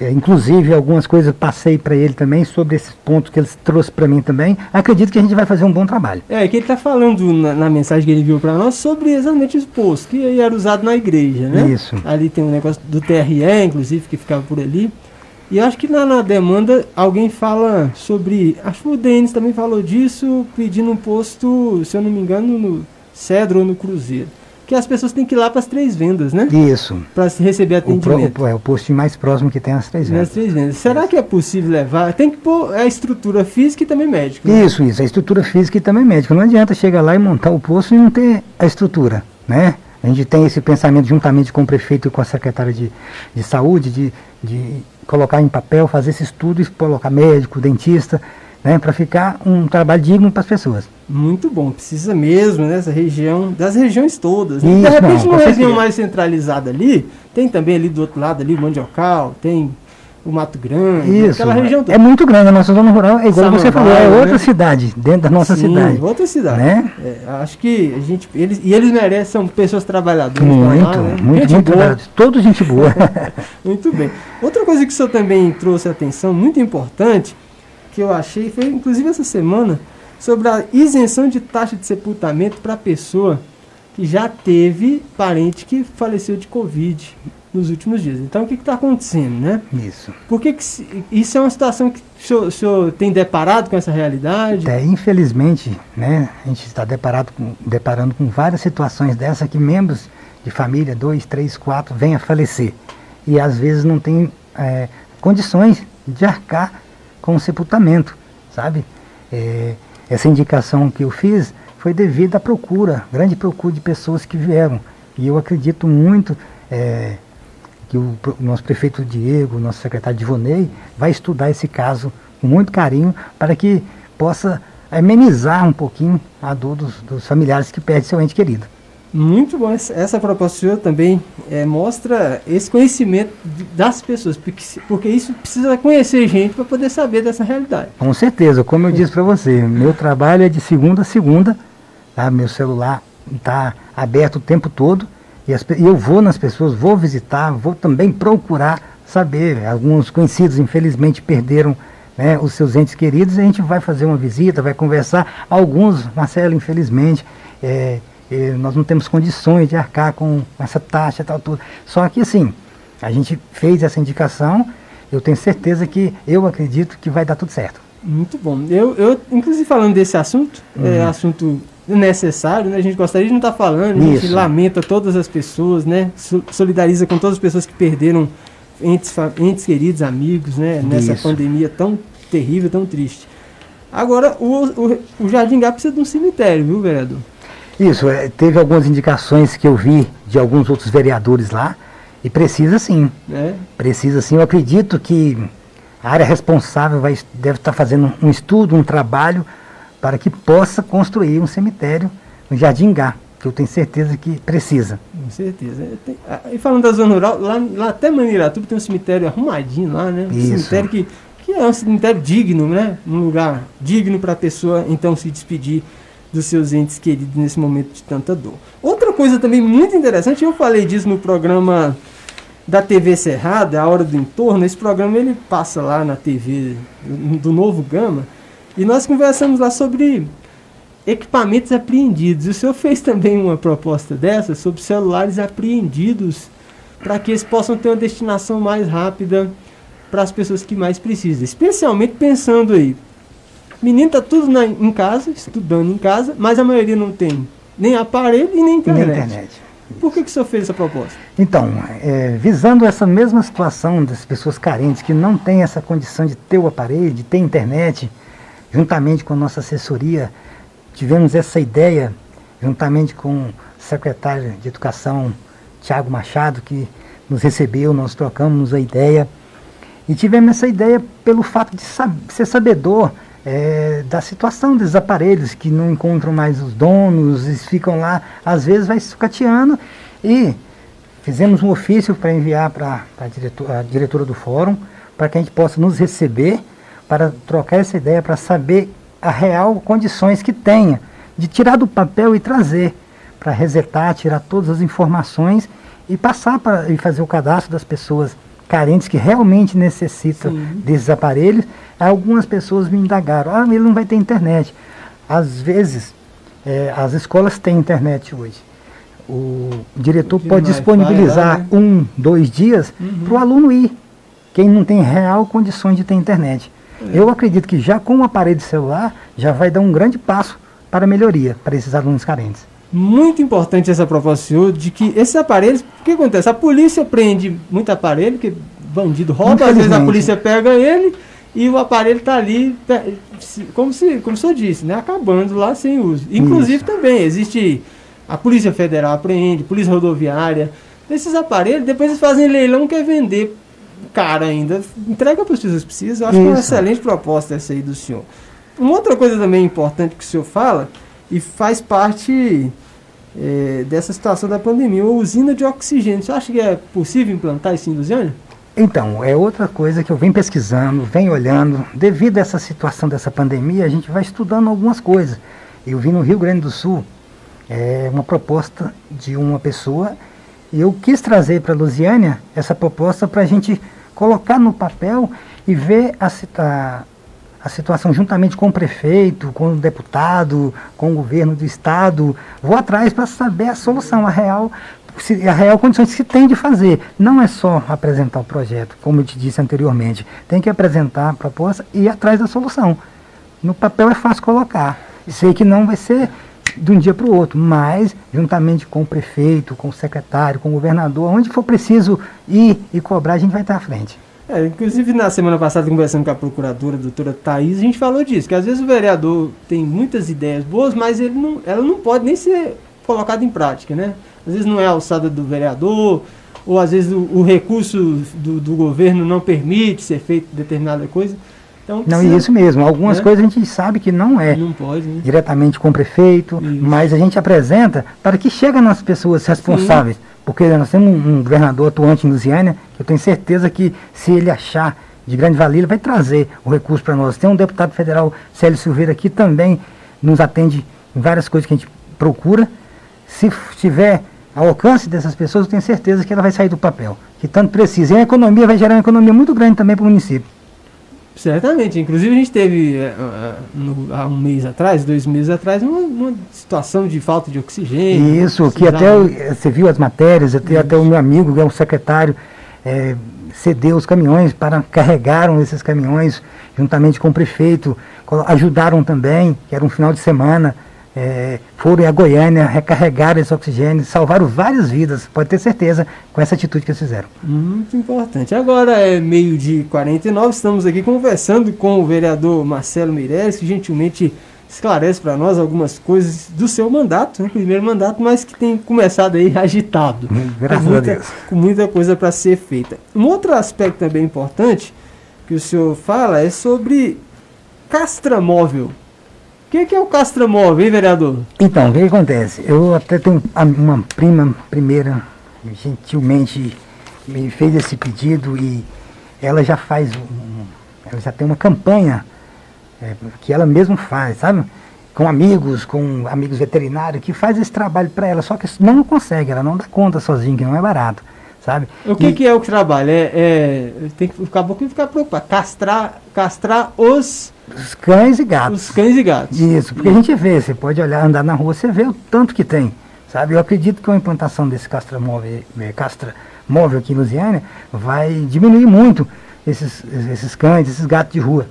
inclusive, algumas coisas passei para ele também sobre esses pontos que ele trouxe para mim também. Acredito que a gente vai fazer um bom trabalho. É, que ele está falando na, na, mensagem que ele viu para nós sobre exatamente os postos que era usado na igreja, né? Isso. Ali tem um negócio do TRE, inclusive, que ficava por ali. E acho que na, na demanda alguém fala sobre. Acho que o Denis também falou disso, pedindo um posto, se eu não me engano, no Cedro ou no Cruzeiro que as pessoas têm que ir lá para as três vendas, né? Isso. Para receber atendimento. O, pro, é o posto mais próximo que tem as três vendas. As três vendas. Será que é possível levar? Tem que pôr a estrutura física e também médica. Né? Isso, isso. A estrutura física e também médica. Não adianta chegar lá e montar o posto e não ter a estrutura, né? A gente tem esse pensamento juntamente com o prefeito e com a secretária de, de saúde, de, de colocar em papel, fazer esse estudo e colocar médico, dentista, né, para ficar um trabalho digno para as pessoas. Muito bom, precisa mesmo nessa né, região, das regiões todas. Né? Isso, de repente, numa região mais centralizada ali, tem também ali do outro lado ali o Mandiocal, tem o Mato Grande, Isso, aquela região toda. É muito grande, a nossa zona rural é igual Samambaia, você falou, é outra né? cidade, dentro da nossa Sim, cidade. outra cidade. Né? É, acho que a gente, eles, e eles merecem, são pessoas trabalhadoras. Muito, lá, né? muito, gente muito boa. Toda gente boa. muito bem. Outra coisa que o senhor também trouxe atenção, muito importante, que eu achei, foi inclusive essa semana, sobre a isenção de taxa de sepultamento para a pessoa que já teve parente que faleceu de Covid nos últimos dias. Então, o que está acontecendo, né? Isso. Por que, que isso é uma situação que o senhor, o senhor, tem deparado com essa realidade? É, infelizmente, né, a gente está deparado com, deparando com várias situações dessa que membros de família, dois, três, quatro, vêm a falecer. E às vezes não tem é, condições de arcar com o sepultamento, sabe? É, essa indicação que eu fiz foi devido à procura, grande procura de pessoas que vieram. E eu acredito muito é, que o, o, nosso prefeito Diego, nosso secretário Divonei, vai estudar esse caso com muito carinho para que possa amenizar um pouquinho a dor dos, dos familiares que perdem seu ente querido. Muito bom. Essa proposta também é, mostra esse conhecimento das pessoas, porque, porque isso precisa conhecer gente para poder saber dessa realidade. Com certeza, como eu disse para você, meu trabalho é de segunda a segunda, tá? meu celular está aberto o tempo todo e, as, eu vou nas pessoas, vou visitar, vou também procurar saber. Alguns conhecidos, infelizmente, perderam né, os seus entes queridos, a gente vai fazer uma visita, vai conversar. Alguns, Marcelo, infelizmente, é, nós não temos condições de arcar com essa taxa tal tudo. Só que assim, a gente fez essa indicação, eu tenho certeza que eu acredito que vai dar tudo certo. Muito bom. Eu, eu inclusive falando desse assunto, é uhum. é assunto necessário, né? A gente gostaria de não estar falando, a gente lamenta todas as pessoas, né? Solidariza com todas as pessoas que perderam entes, entes queridos, amigos, né? Nessa Isso. pandemia tão terrível, tão triste. Agora, o, o, o Jardim Gá precisa de um cemitério, viu, vereador? Isso, é, teve algumas indicações que eu vi de alguns outros vereadores lá, e precisa sim. É. Precisa sim. Eu acredito que a área responsável vai, deve estar fazendo um estudo, um trabalho, para que possa construir um cemitério no Jardim Gá, que eu tenho certeza que precisa. Com certeza. Tem, ah, e falando da zona rural, lá, lá até Maniratuba tem um cemitério arrumadinho lá, né? Um Isso. cemitério que, que é um cemitério digno, né? Um lugar digno para a pessoa então se despedir dos seus entes queridos nesse momento de tanta dor. Outra coisa também muito interessante, eu falei disso no programa da TV Cerrada, A Hora do Entorno, esse programa ele passa lá na TV do, Novo Gama, e nós conversamos lá sobre equipamentos apreendidos. O senhor fez também uma proposta dessa sobre celulares apreendidos para que eles possam ter uma destinação mais rápida para as pessoas que mais precisam. Especialmente pensando aí, menino tá tudo na- em casa, estudando em casa, mas a maioria não tem nem aparelho e nem E na internet. internet. Por que, que o senhor fez essa proposta? Então, é, visando essa mesma situação das pessoas carentes que não têm essa condição de ter o aparelho, de ter internet, juntamente com a nossa assessoria, tivemos essa ideia, juntamente com o secretário de Educação, Tiago Machado, que nos recebeu, nós trocamos a ideia. E tivemos essa ideia pelo fato de ser sabedor é, da situação desses aparelhos que não encontram mais os donos, eles ficam lá, às vezes vai sucateando. E fizemos um ofício para enviar para a diretor, a diretora do fórum para que a gente possa nos receber para trocar essa ideia, para saber a real condições que tenha de tirar do papel e trazer para resetar, tirar todas as informações e passar para e fazer o cadastro das pessoas carentes que realmente necessitam Sim. desses aparelhos. Algumas pessoas me indagaram, ah, ele não vai ter internet. Às vezes, eh, as escolas têm internet hoje. O diretor pode disponibilizar lá, né? um, dois dias Uhum. para o aluno ir, quem não tem real condições de ter internet. É. Eu acredito que já com o aparelho celular já vai dar um grande passo para a melhoria para esses alunos carentes. Muito importante essa proposta do senhor de que esses aparelhos. O que acontece? A polícia prende muito aparelho, que bandido rouba, às vezes a polícia pega ele e o aparelho está ali, como, se, como o senhor disse, né? acabando lá sem uso. Inclusive Isso. também existe a Polícia Federal apreende, Polícia Rodoviária. Esses aparelhos, depois eles fazem leilão, quer vender cara ainda. Entrega para as pessoas que precisam. Eu acho que é uma Isso. excelente proposta essa aí do senhor. Uma outra coisa também importante que o senhor fala, e faz parte eh, dessa situação da pandemia, uma usina de oxigênio. Você acha que é possível implantar isso em Lusiânia? Então, é outra coisa que eu venho pesquisando, venho olhando. Devido a essa situação dessa pandemia, a gente vai estudando algumas coisas. Eu vi no Rio Grande do Sul é, uma proposta de uma pessoa e eu quis trazer para Lusiânia essa proposta para a gente colocar no papel e ver a, sit- a, a situação juntamente com o prefeito, com o deputado, com o governo do estado. Vou atrás para saber a solução, a real, a real condição que se tem de fazer. Não é só apresentar o projeto, como eu te disse anteriormente. Tem que apresentar a proposta e ir atrás da solução. No papel é fácil colocar. Sei que não vai ser de um dia para o outro, mas juntamente com o prefeito, com o secretário, com o governador, onde for preciso ir e cobrar, a gente vai estar à frente. É, inclusive na semana passada, conversando com a procuradora, a doutora Thaís, a gente falou disso, que às vezes o vereador tem muitas ideias boas, mas ele não, ela não pode nem ser colocada em prática, né? Às vezes não é a alçada do vereador, ou às vezes o, o recurso do, do governo não permite ser feito determinada coisa. Então, Não, e isso mesmo. Algumas né? coisas a gente sabe que não é Não pode, né? diretamente com o prefeito, Isso. mas a gente apresenta para que chegue nas pessoas responsáveis. Porque nós temos um, um governador atuante em Lusiânia, que eu tenho certeza que se ele achar de grande valia, ele vai trazer o recurso para nós. Tem um deputado federal, Célio Silveira, que também nos atende em várias coisas que a gente procura. Se tiver ao alcance dessas pessoas, eu tenho certeza que ela vai sair do papel, que tanto precisa. E a economia vai gerar uma economia muito grande também para o município. Certamente. Inclusive a gente teve ah, no- há um mês atrás, dois meses atrás, uma, uma situação de falta de oxigênio. Isso, que até eh, você viu as matérias, até, até o meu amigo, que é o secretário, eh, cedeu os caminhões para carregaram esses caminhões juntamente com o prefeito, ajudaram também, que era um final de semana, eh, foram a Goiânia, recarregaram esse oxigênio, salvaram várias vidas, pode ter certeza, com essa atitude que eles fizeram. Muito importante. Agora é meio-dia e 49, estamos aqui conversando com o vereador Marcelo Meirelles, que gentilmente esclarece para nós algumas coisas do seu mandato, né, primeiro mandato, mas que tem começado aí agitado. Graças com a muita, Deus. Com muita coisa para ser feita. Um outro aspecto também importante que o senhor fala é sobre castramóvel. Que, que é o castramóvel, hein, vereador? Então, o que, que acontece? Eu até tenho uma prima primeira, gentilmente me fez esse pedido e ela já faz, um- ela já tem uma campanha é, que ela mesma faz, sabe? Com amigos, com amigos veterinários, que faz esse trabalho para ela, só que não consegue, ela não dá conta sozinha, que não é barato, sabe? O que, E- que é o que trabalha? É, é, tem que ficar um pouquinho ficar preocupado. Castrar, castrar os, Os cães e gatos. os cães e gatos. Isso, porque a gente vê, você pode olhar, andar na rua, você vê o tanto que tem, sabe? Eu acredito que a implantação desse castra móvel, eh, castra móvel aqui em Lusiânia vai diminuir muito esses, esses cães, esses gatos de rua,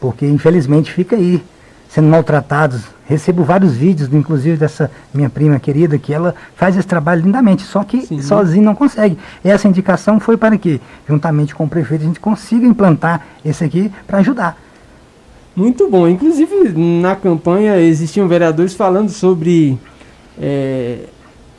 porque infelizmente fica aí, sendo maltratados. Recebo vários vídeos, inclusive dessa minha prima querida, que ela faz esse trabalho lindamente, só que Sim. sozinho não consegue. Essa indicação foi para que, juntamente com o prefeito, a gente consiga implantar esse aqui para ajudar. Muito bom. Inclusive, na campanha existiam vereadores falando sobre é,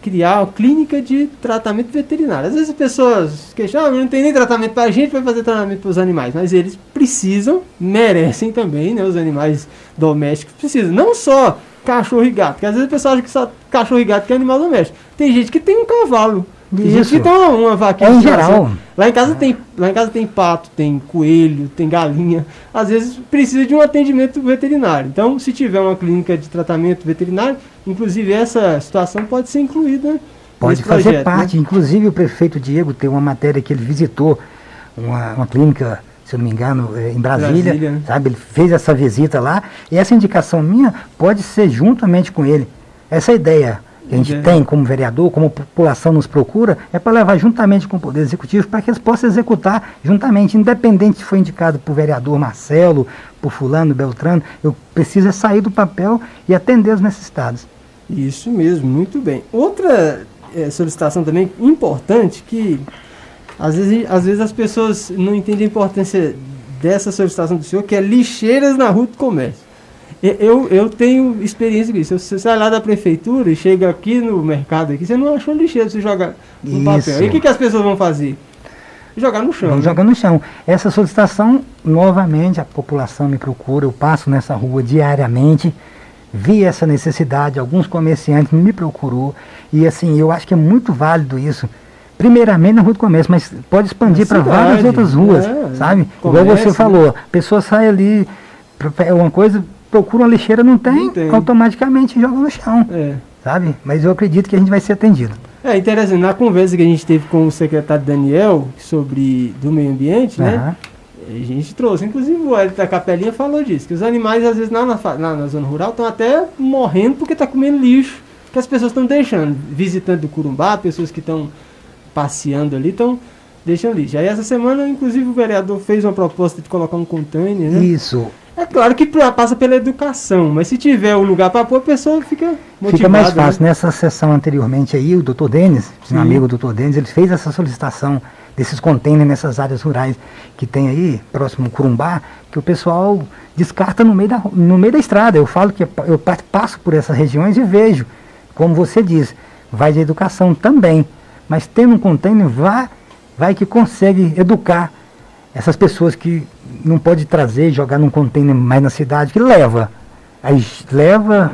criar uma clínica de tratamento veterinário. Às vezes as pessoas questionam, ah, não tem nem tratamento para a gente, vai fazer tratamento para os animais. Mas eles precisam, merecem também, né? Os animais domésticos precisam. Não só cachorro e gato, porque às vezes o pessoal acha que só cachorro e gato que é animal doméstico. Tem gente que tem um cavalo. Tem gente Isso. que tem uma, uma vaquinha. É em geral. Lá em casa tem, lá em casa tem pato, tem coelho, tem galinha. Às vezes precisa de um atendimento veterinário. Então, se tiver uma clínica de tratamento veterinário, inclusive essa situação pode ser incluída Pode nesse fazer projeto, né? parte. Inclusive o prefeito Diego tem uma matéria que ele visitou uma, uma clínica, se eu não me engano, eh, em Brasília, Brasília, né? sabe? Ele fez essa visita lá e essa indicação minha pode ser juntamente com ele. Essa ideia que a gente Ideia. tem como vereador, como população nos procura, é para levar juntamente com o Poder Executivo para que eles possam executar juntamente, independente se foi indicado por vereador Marcelo, por fulano, Beltrano, eu preciso é sair do papel e atender as necessidades. Isso mesmo, muito bem. Outra eh, solicitação também importante que às vezes, às vezes as pessoas não entendem a importância dessa solicitação do senhor, que é lixeiras na rua do comércio. Eu, eu tenho experiência com isso. Você sai lá da prefeitura e chega aqui no mercado aqui, você não achou lixeira, você joga no Isso. papel. E o que, que as pessoas vão fazer? Jogar no chão. Né? jogar no chão. Essa solicitação, novamente, a população me procura, eu passo nessa rua diariamente, vi essa necessidade, alguns comerciantes me procurou, e assim, eu acho que é muito válido isso. Primeiramente na rua do comércio, mas pode expandir para várias outras ruas, é, sabe? comércio, Igual você falou, a pessoa sai ali, é uma coisa, procura uma lixeira, não tem, Não tem. automaticamente joga no chão, É. sabe? Mas eu acredito que a gente vai ser atendido. É interessante, na conversa que a gente teve com o secretário Daniel sobre do meio ambiente, né? Aham. A gente trouxe, inclusive o Hélio da Capelinha falou disso, que os animais às vezes lá na, lá na zona rural estão até morrendo porque tá comendo lixo que as pessoas estão deixando. Visitantes do Curumbá, pessoas que estão passeando ali, estão deixando lixo. Aí essa semana, inclusive, o vereador fez uma proposta de colocar um container, né? Isso. É claro que passa pela educação, mas se tiver o lugar para pôr, a pessoa fica motivada. Fica mais né? fácil. Nessa sessão anteriormente aí, o doutor Denis, Sim. meu amigo doutor Denis, ele fez essa solicitação desses containers nessas áreas rurais que tem aí, próximo ao Curumbá, que o pessoal descarta no meio da, no meio da estrada. Eu falo que eu pa- passo por essas regiões e vejo, como você diz, vai de educação também. Mas tendo um container, vai, vai que consegue educar essas pessoas que não pode trazer e jogar num container mais na cidade, que leva. Aí leva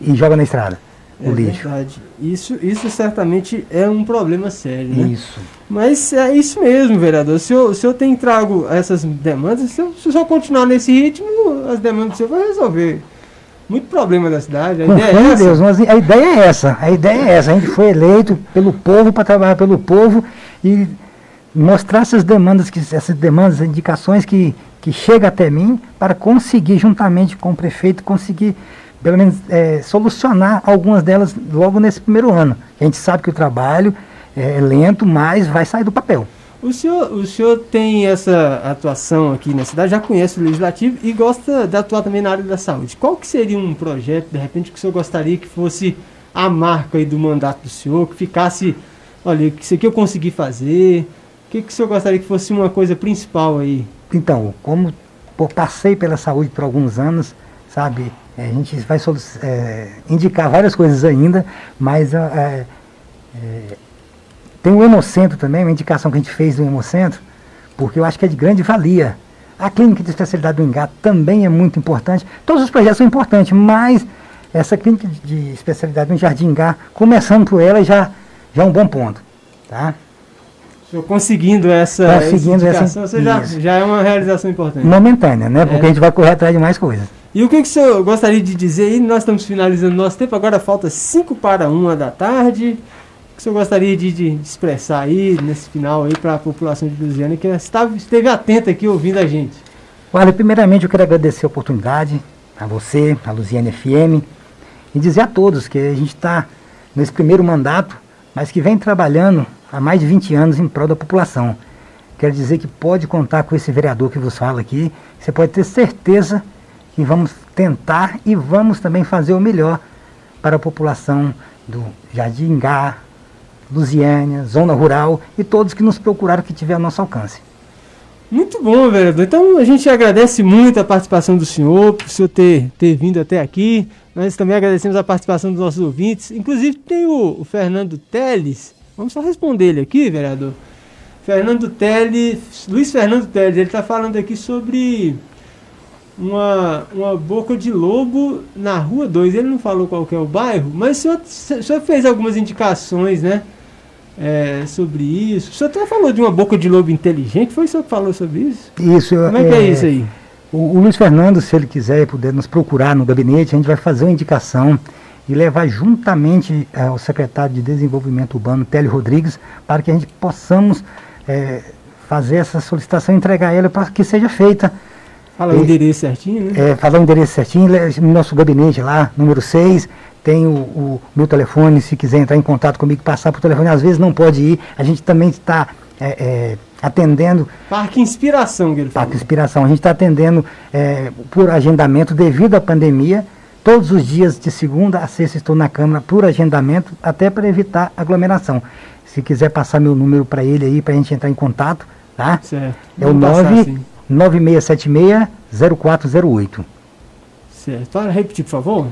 e joga na estrada o É lixo. verdade. Isso, isso certamente é um problema sério, né? Isso. Mas é isso mesmo, vereador. Se o senhor tem trago essas demandas, se o se o senhor continuar nesse ritmo, as demandas do senhor vai resolver. Muito problema da cidade. A Com ideia é essa. Deus, mas a ideia é essa. A ideia é essa. A gente foi eleito pelo povo para trabalhar pelo povo e mostrar essas demandas, que, essas demandas, indicações que, que chegam até mim para conseguir, juntamente com o prefeito, conseguir pelo menos eh, solucionar algumas delas logo nesse primeiro ano. A gente sabe que o trabalho é lento, mas vai sair do papel. O senhor, o senhor tem essa atuação aqui na cidade, já conhece o legislativo e gosta de atuar também na área da saúde. Qual que seria um projeto, de repente, que o senhor gostaria que fosse a marca aí do mandato do senhor, que ficasse, olha, isso aqui eu consegui fazer, o que, que o senhor gostaria que fosse uma coisa principal aí? Então, como pô, passei pela saúde por alguns anos, sabe, eh, a gente vai eh, indicar várias coisas ainda, mas eh, eh, tem o Hemocentro também, uma indicação que a gente fez do Hemocentro, porque eu acho que é de grande valia A clínica de especialidade do Engato também é muito importante. Todos os projetos são importantes, mas essa clínica de especialidade no Jardim Gá, começando por ela, já, já é um bom ponto. Tá? Conseguindo essa, conseguindo essa essa, já, já é uma realização importante. Momentânea, né? Porque é. a gente vai correr atrás de mais coisas. E o que, que o senhor gostaria de dizer aí? Nós estamos finalizando nosso tempo, agora falta 5 para 1 da tarde. O que o senhor gostaria de, de expressar aí nesse final aí para a população de Lusiana que estava, esteve atenta aqui ouvindo a gente? Olha, primeiramente eu quero agradecer a oportunidade a você, a Luziane FM, e dizer a todos que a gente está nesse primeiro mandato, mas que vem trabalhando há mais de 20 anos em prol da população. Quero dizer que pode contar com esse vereador que vos fala aqui, você pode ter certeza que vamos tentar e vamos também fazer o melhor para a população do Jardim Gá, Lusiânia, Zona Rural e todos que nos procuraram que tiver ao nosso alcance. Muito bom, vereador. Então a gente agradece muito a participação do senhor, por o senhor ter, ter vindo até aqui. Nós também agradecemos a participação dos nossos ouvintes. Inclusive tem o, o Fernando Teles. Vamos só responder ele aqui, vereador. Fernando Teles, Luiz Fernando Teles, ele está falando aqui sobre uma, uma boca de lobo na Rua 2. Ele não falou qual que é o bairro, mas o senhor, o senhor fez algumas indicações, né? É, sobre isso. O senhor até falou de uma boca de lobo inteligente, foi o senhor que falou sobre isso? Isso. Como é, é que é isso aí? O, o, Luiz Fernando, se ele quiser puder nos procurar no gabinete, a gente vai fazer uma indicação e levar juntamente é, ao secretário de Desenvolvimento Urbano, Télio Rodrigues, para que a gente possamos é, fazer essa solicitação e entregar ela para que seja feita. Fala o endereço certinho, né? É, fala o endereço certinho, no nosso gabinete lá, número 6, tem o, o, meu telefone, se quiser entrar em contato comigo, passar por telefone, às vezes não pode ir, a gente também está é, é, atendendo... Parque Inspiração, ele Parque Inspiração, a gente está atendendo é, por agendamento devido à pandemia, todos os dias de segunda a sexta estou na Câmara por agendamento, até para evitar aglomeração. Se quiser passar meu número para ele aí, para a gente entrar em contato, tá? Certo. É o 9... 9676-0408. Certo. Para repetir, por favor.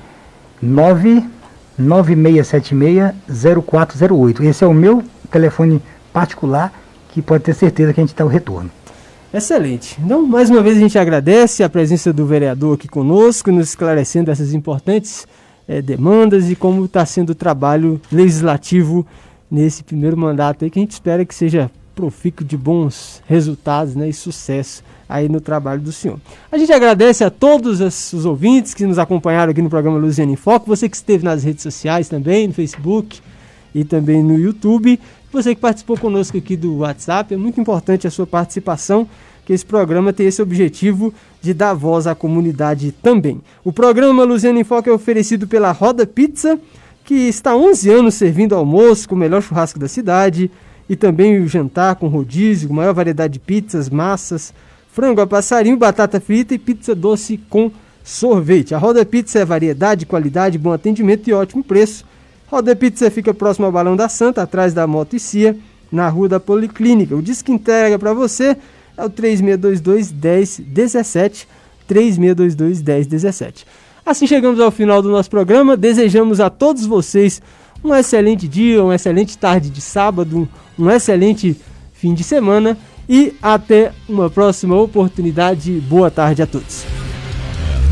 99676-0408. Esse é o meu telefone particular, que pode ter certeza que a gente está o retorno. Excelente. Então, mais uma vez a gente agradece a presença do vereador aqui conosco, nos esclarecendo essas importantes é, demandas e como está sendo o trabalho legislativo nesse primeiro mandato aí, que a gente espera que seja profícuo de bons resultados né, e sucesso aí no trabalho do senhor. A gente agradece a todos os ouvintes que nos acompanharam aqui no programa Luziane em Foco, você que esteve nas redes sociais também, no Facebook e também no YouTube, você que participou conosco aqui do WhatsApp, é muito importante a sua participação, que esse programa tem esse objetivo de dar voz à comunidade também. O programa Luziane em Foco é oferecido pela Roda Pizza, que está há 11 anos servindo almoço com o melhor churrasco da cidade, e também o jantar com rodízio, maior variedade de pizzas, massas, frango a passarinho, batata frita e pizza doce com sorvete. A Roda Pizza é variedade, qualidade, bom atendimento e ótimo preço. Roda Pizza fica próximo ao Balão da Santa, atrás da Moto e Cia, na Rua da Policlínica. O disco entrega para você é o 3622 1017, 3622 1017. Assim chegamos ao final do nosso programa. Desejamos a todos vocês um excelente dia, uma excelente tarde de sábado, um excelente fim de semana e até uma próxima oportunidade. Boa tarde a todos.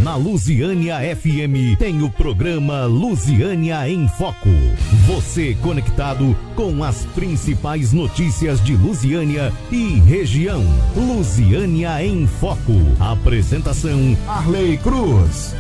Na Lusiânia FM tem o programa Lusiânia em Foco. Você conectado com as principais notícias de Lusiânia e região. Lusiânia em Foco. Apresentação Arley Cruz.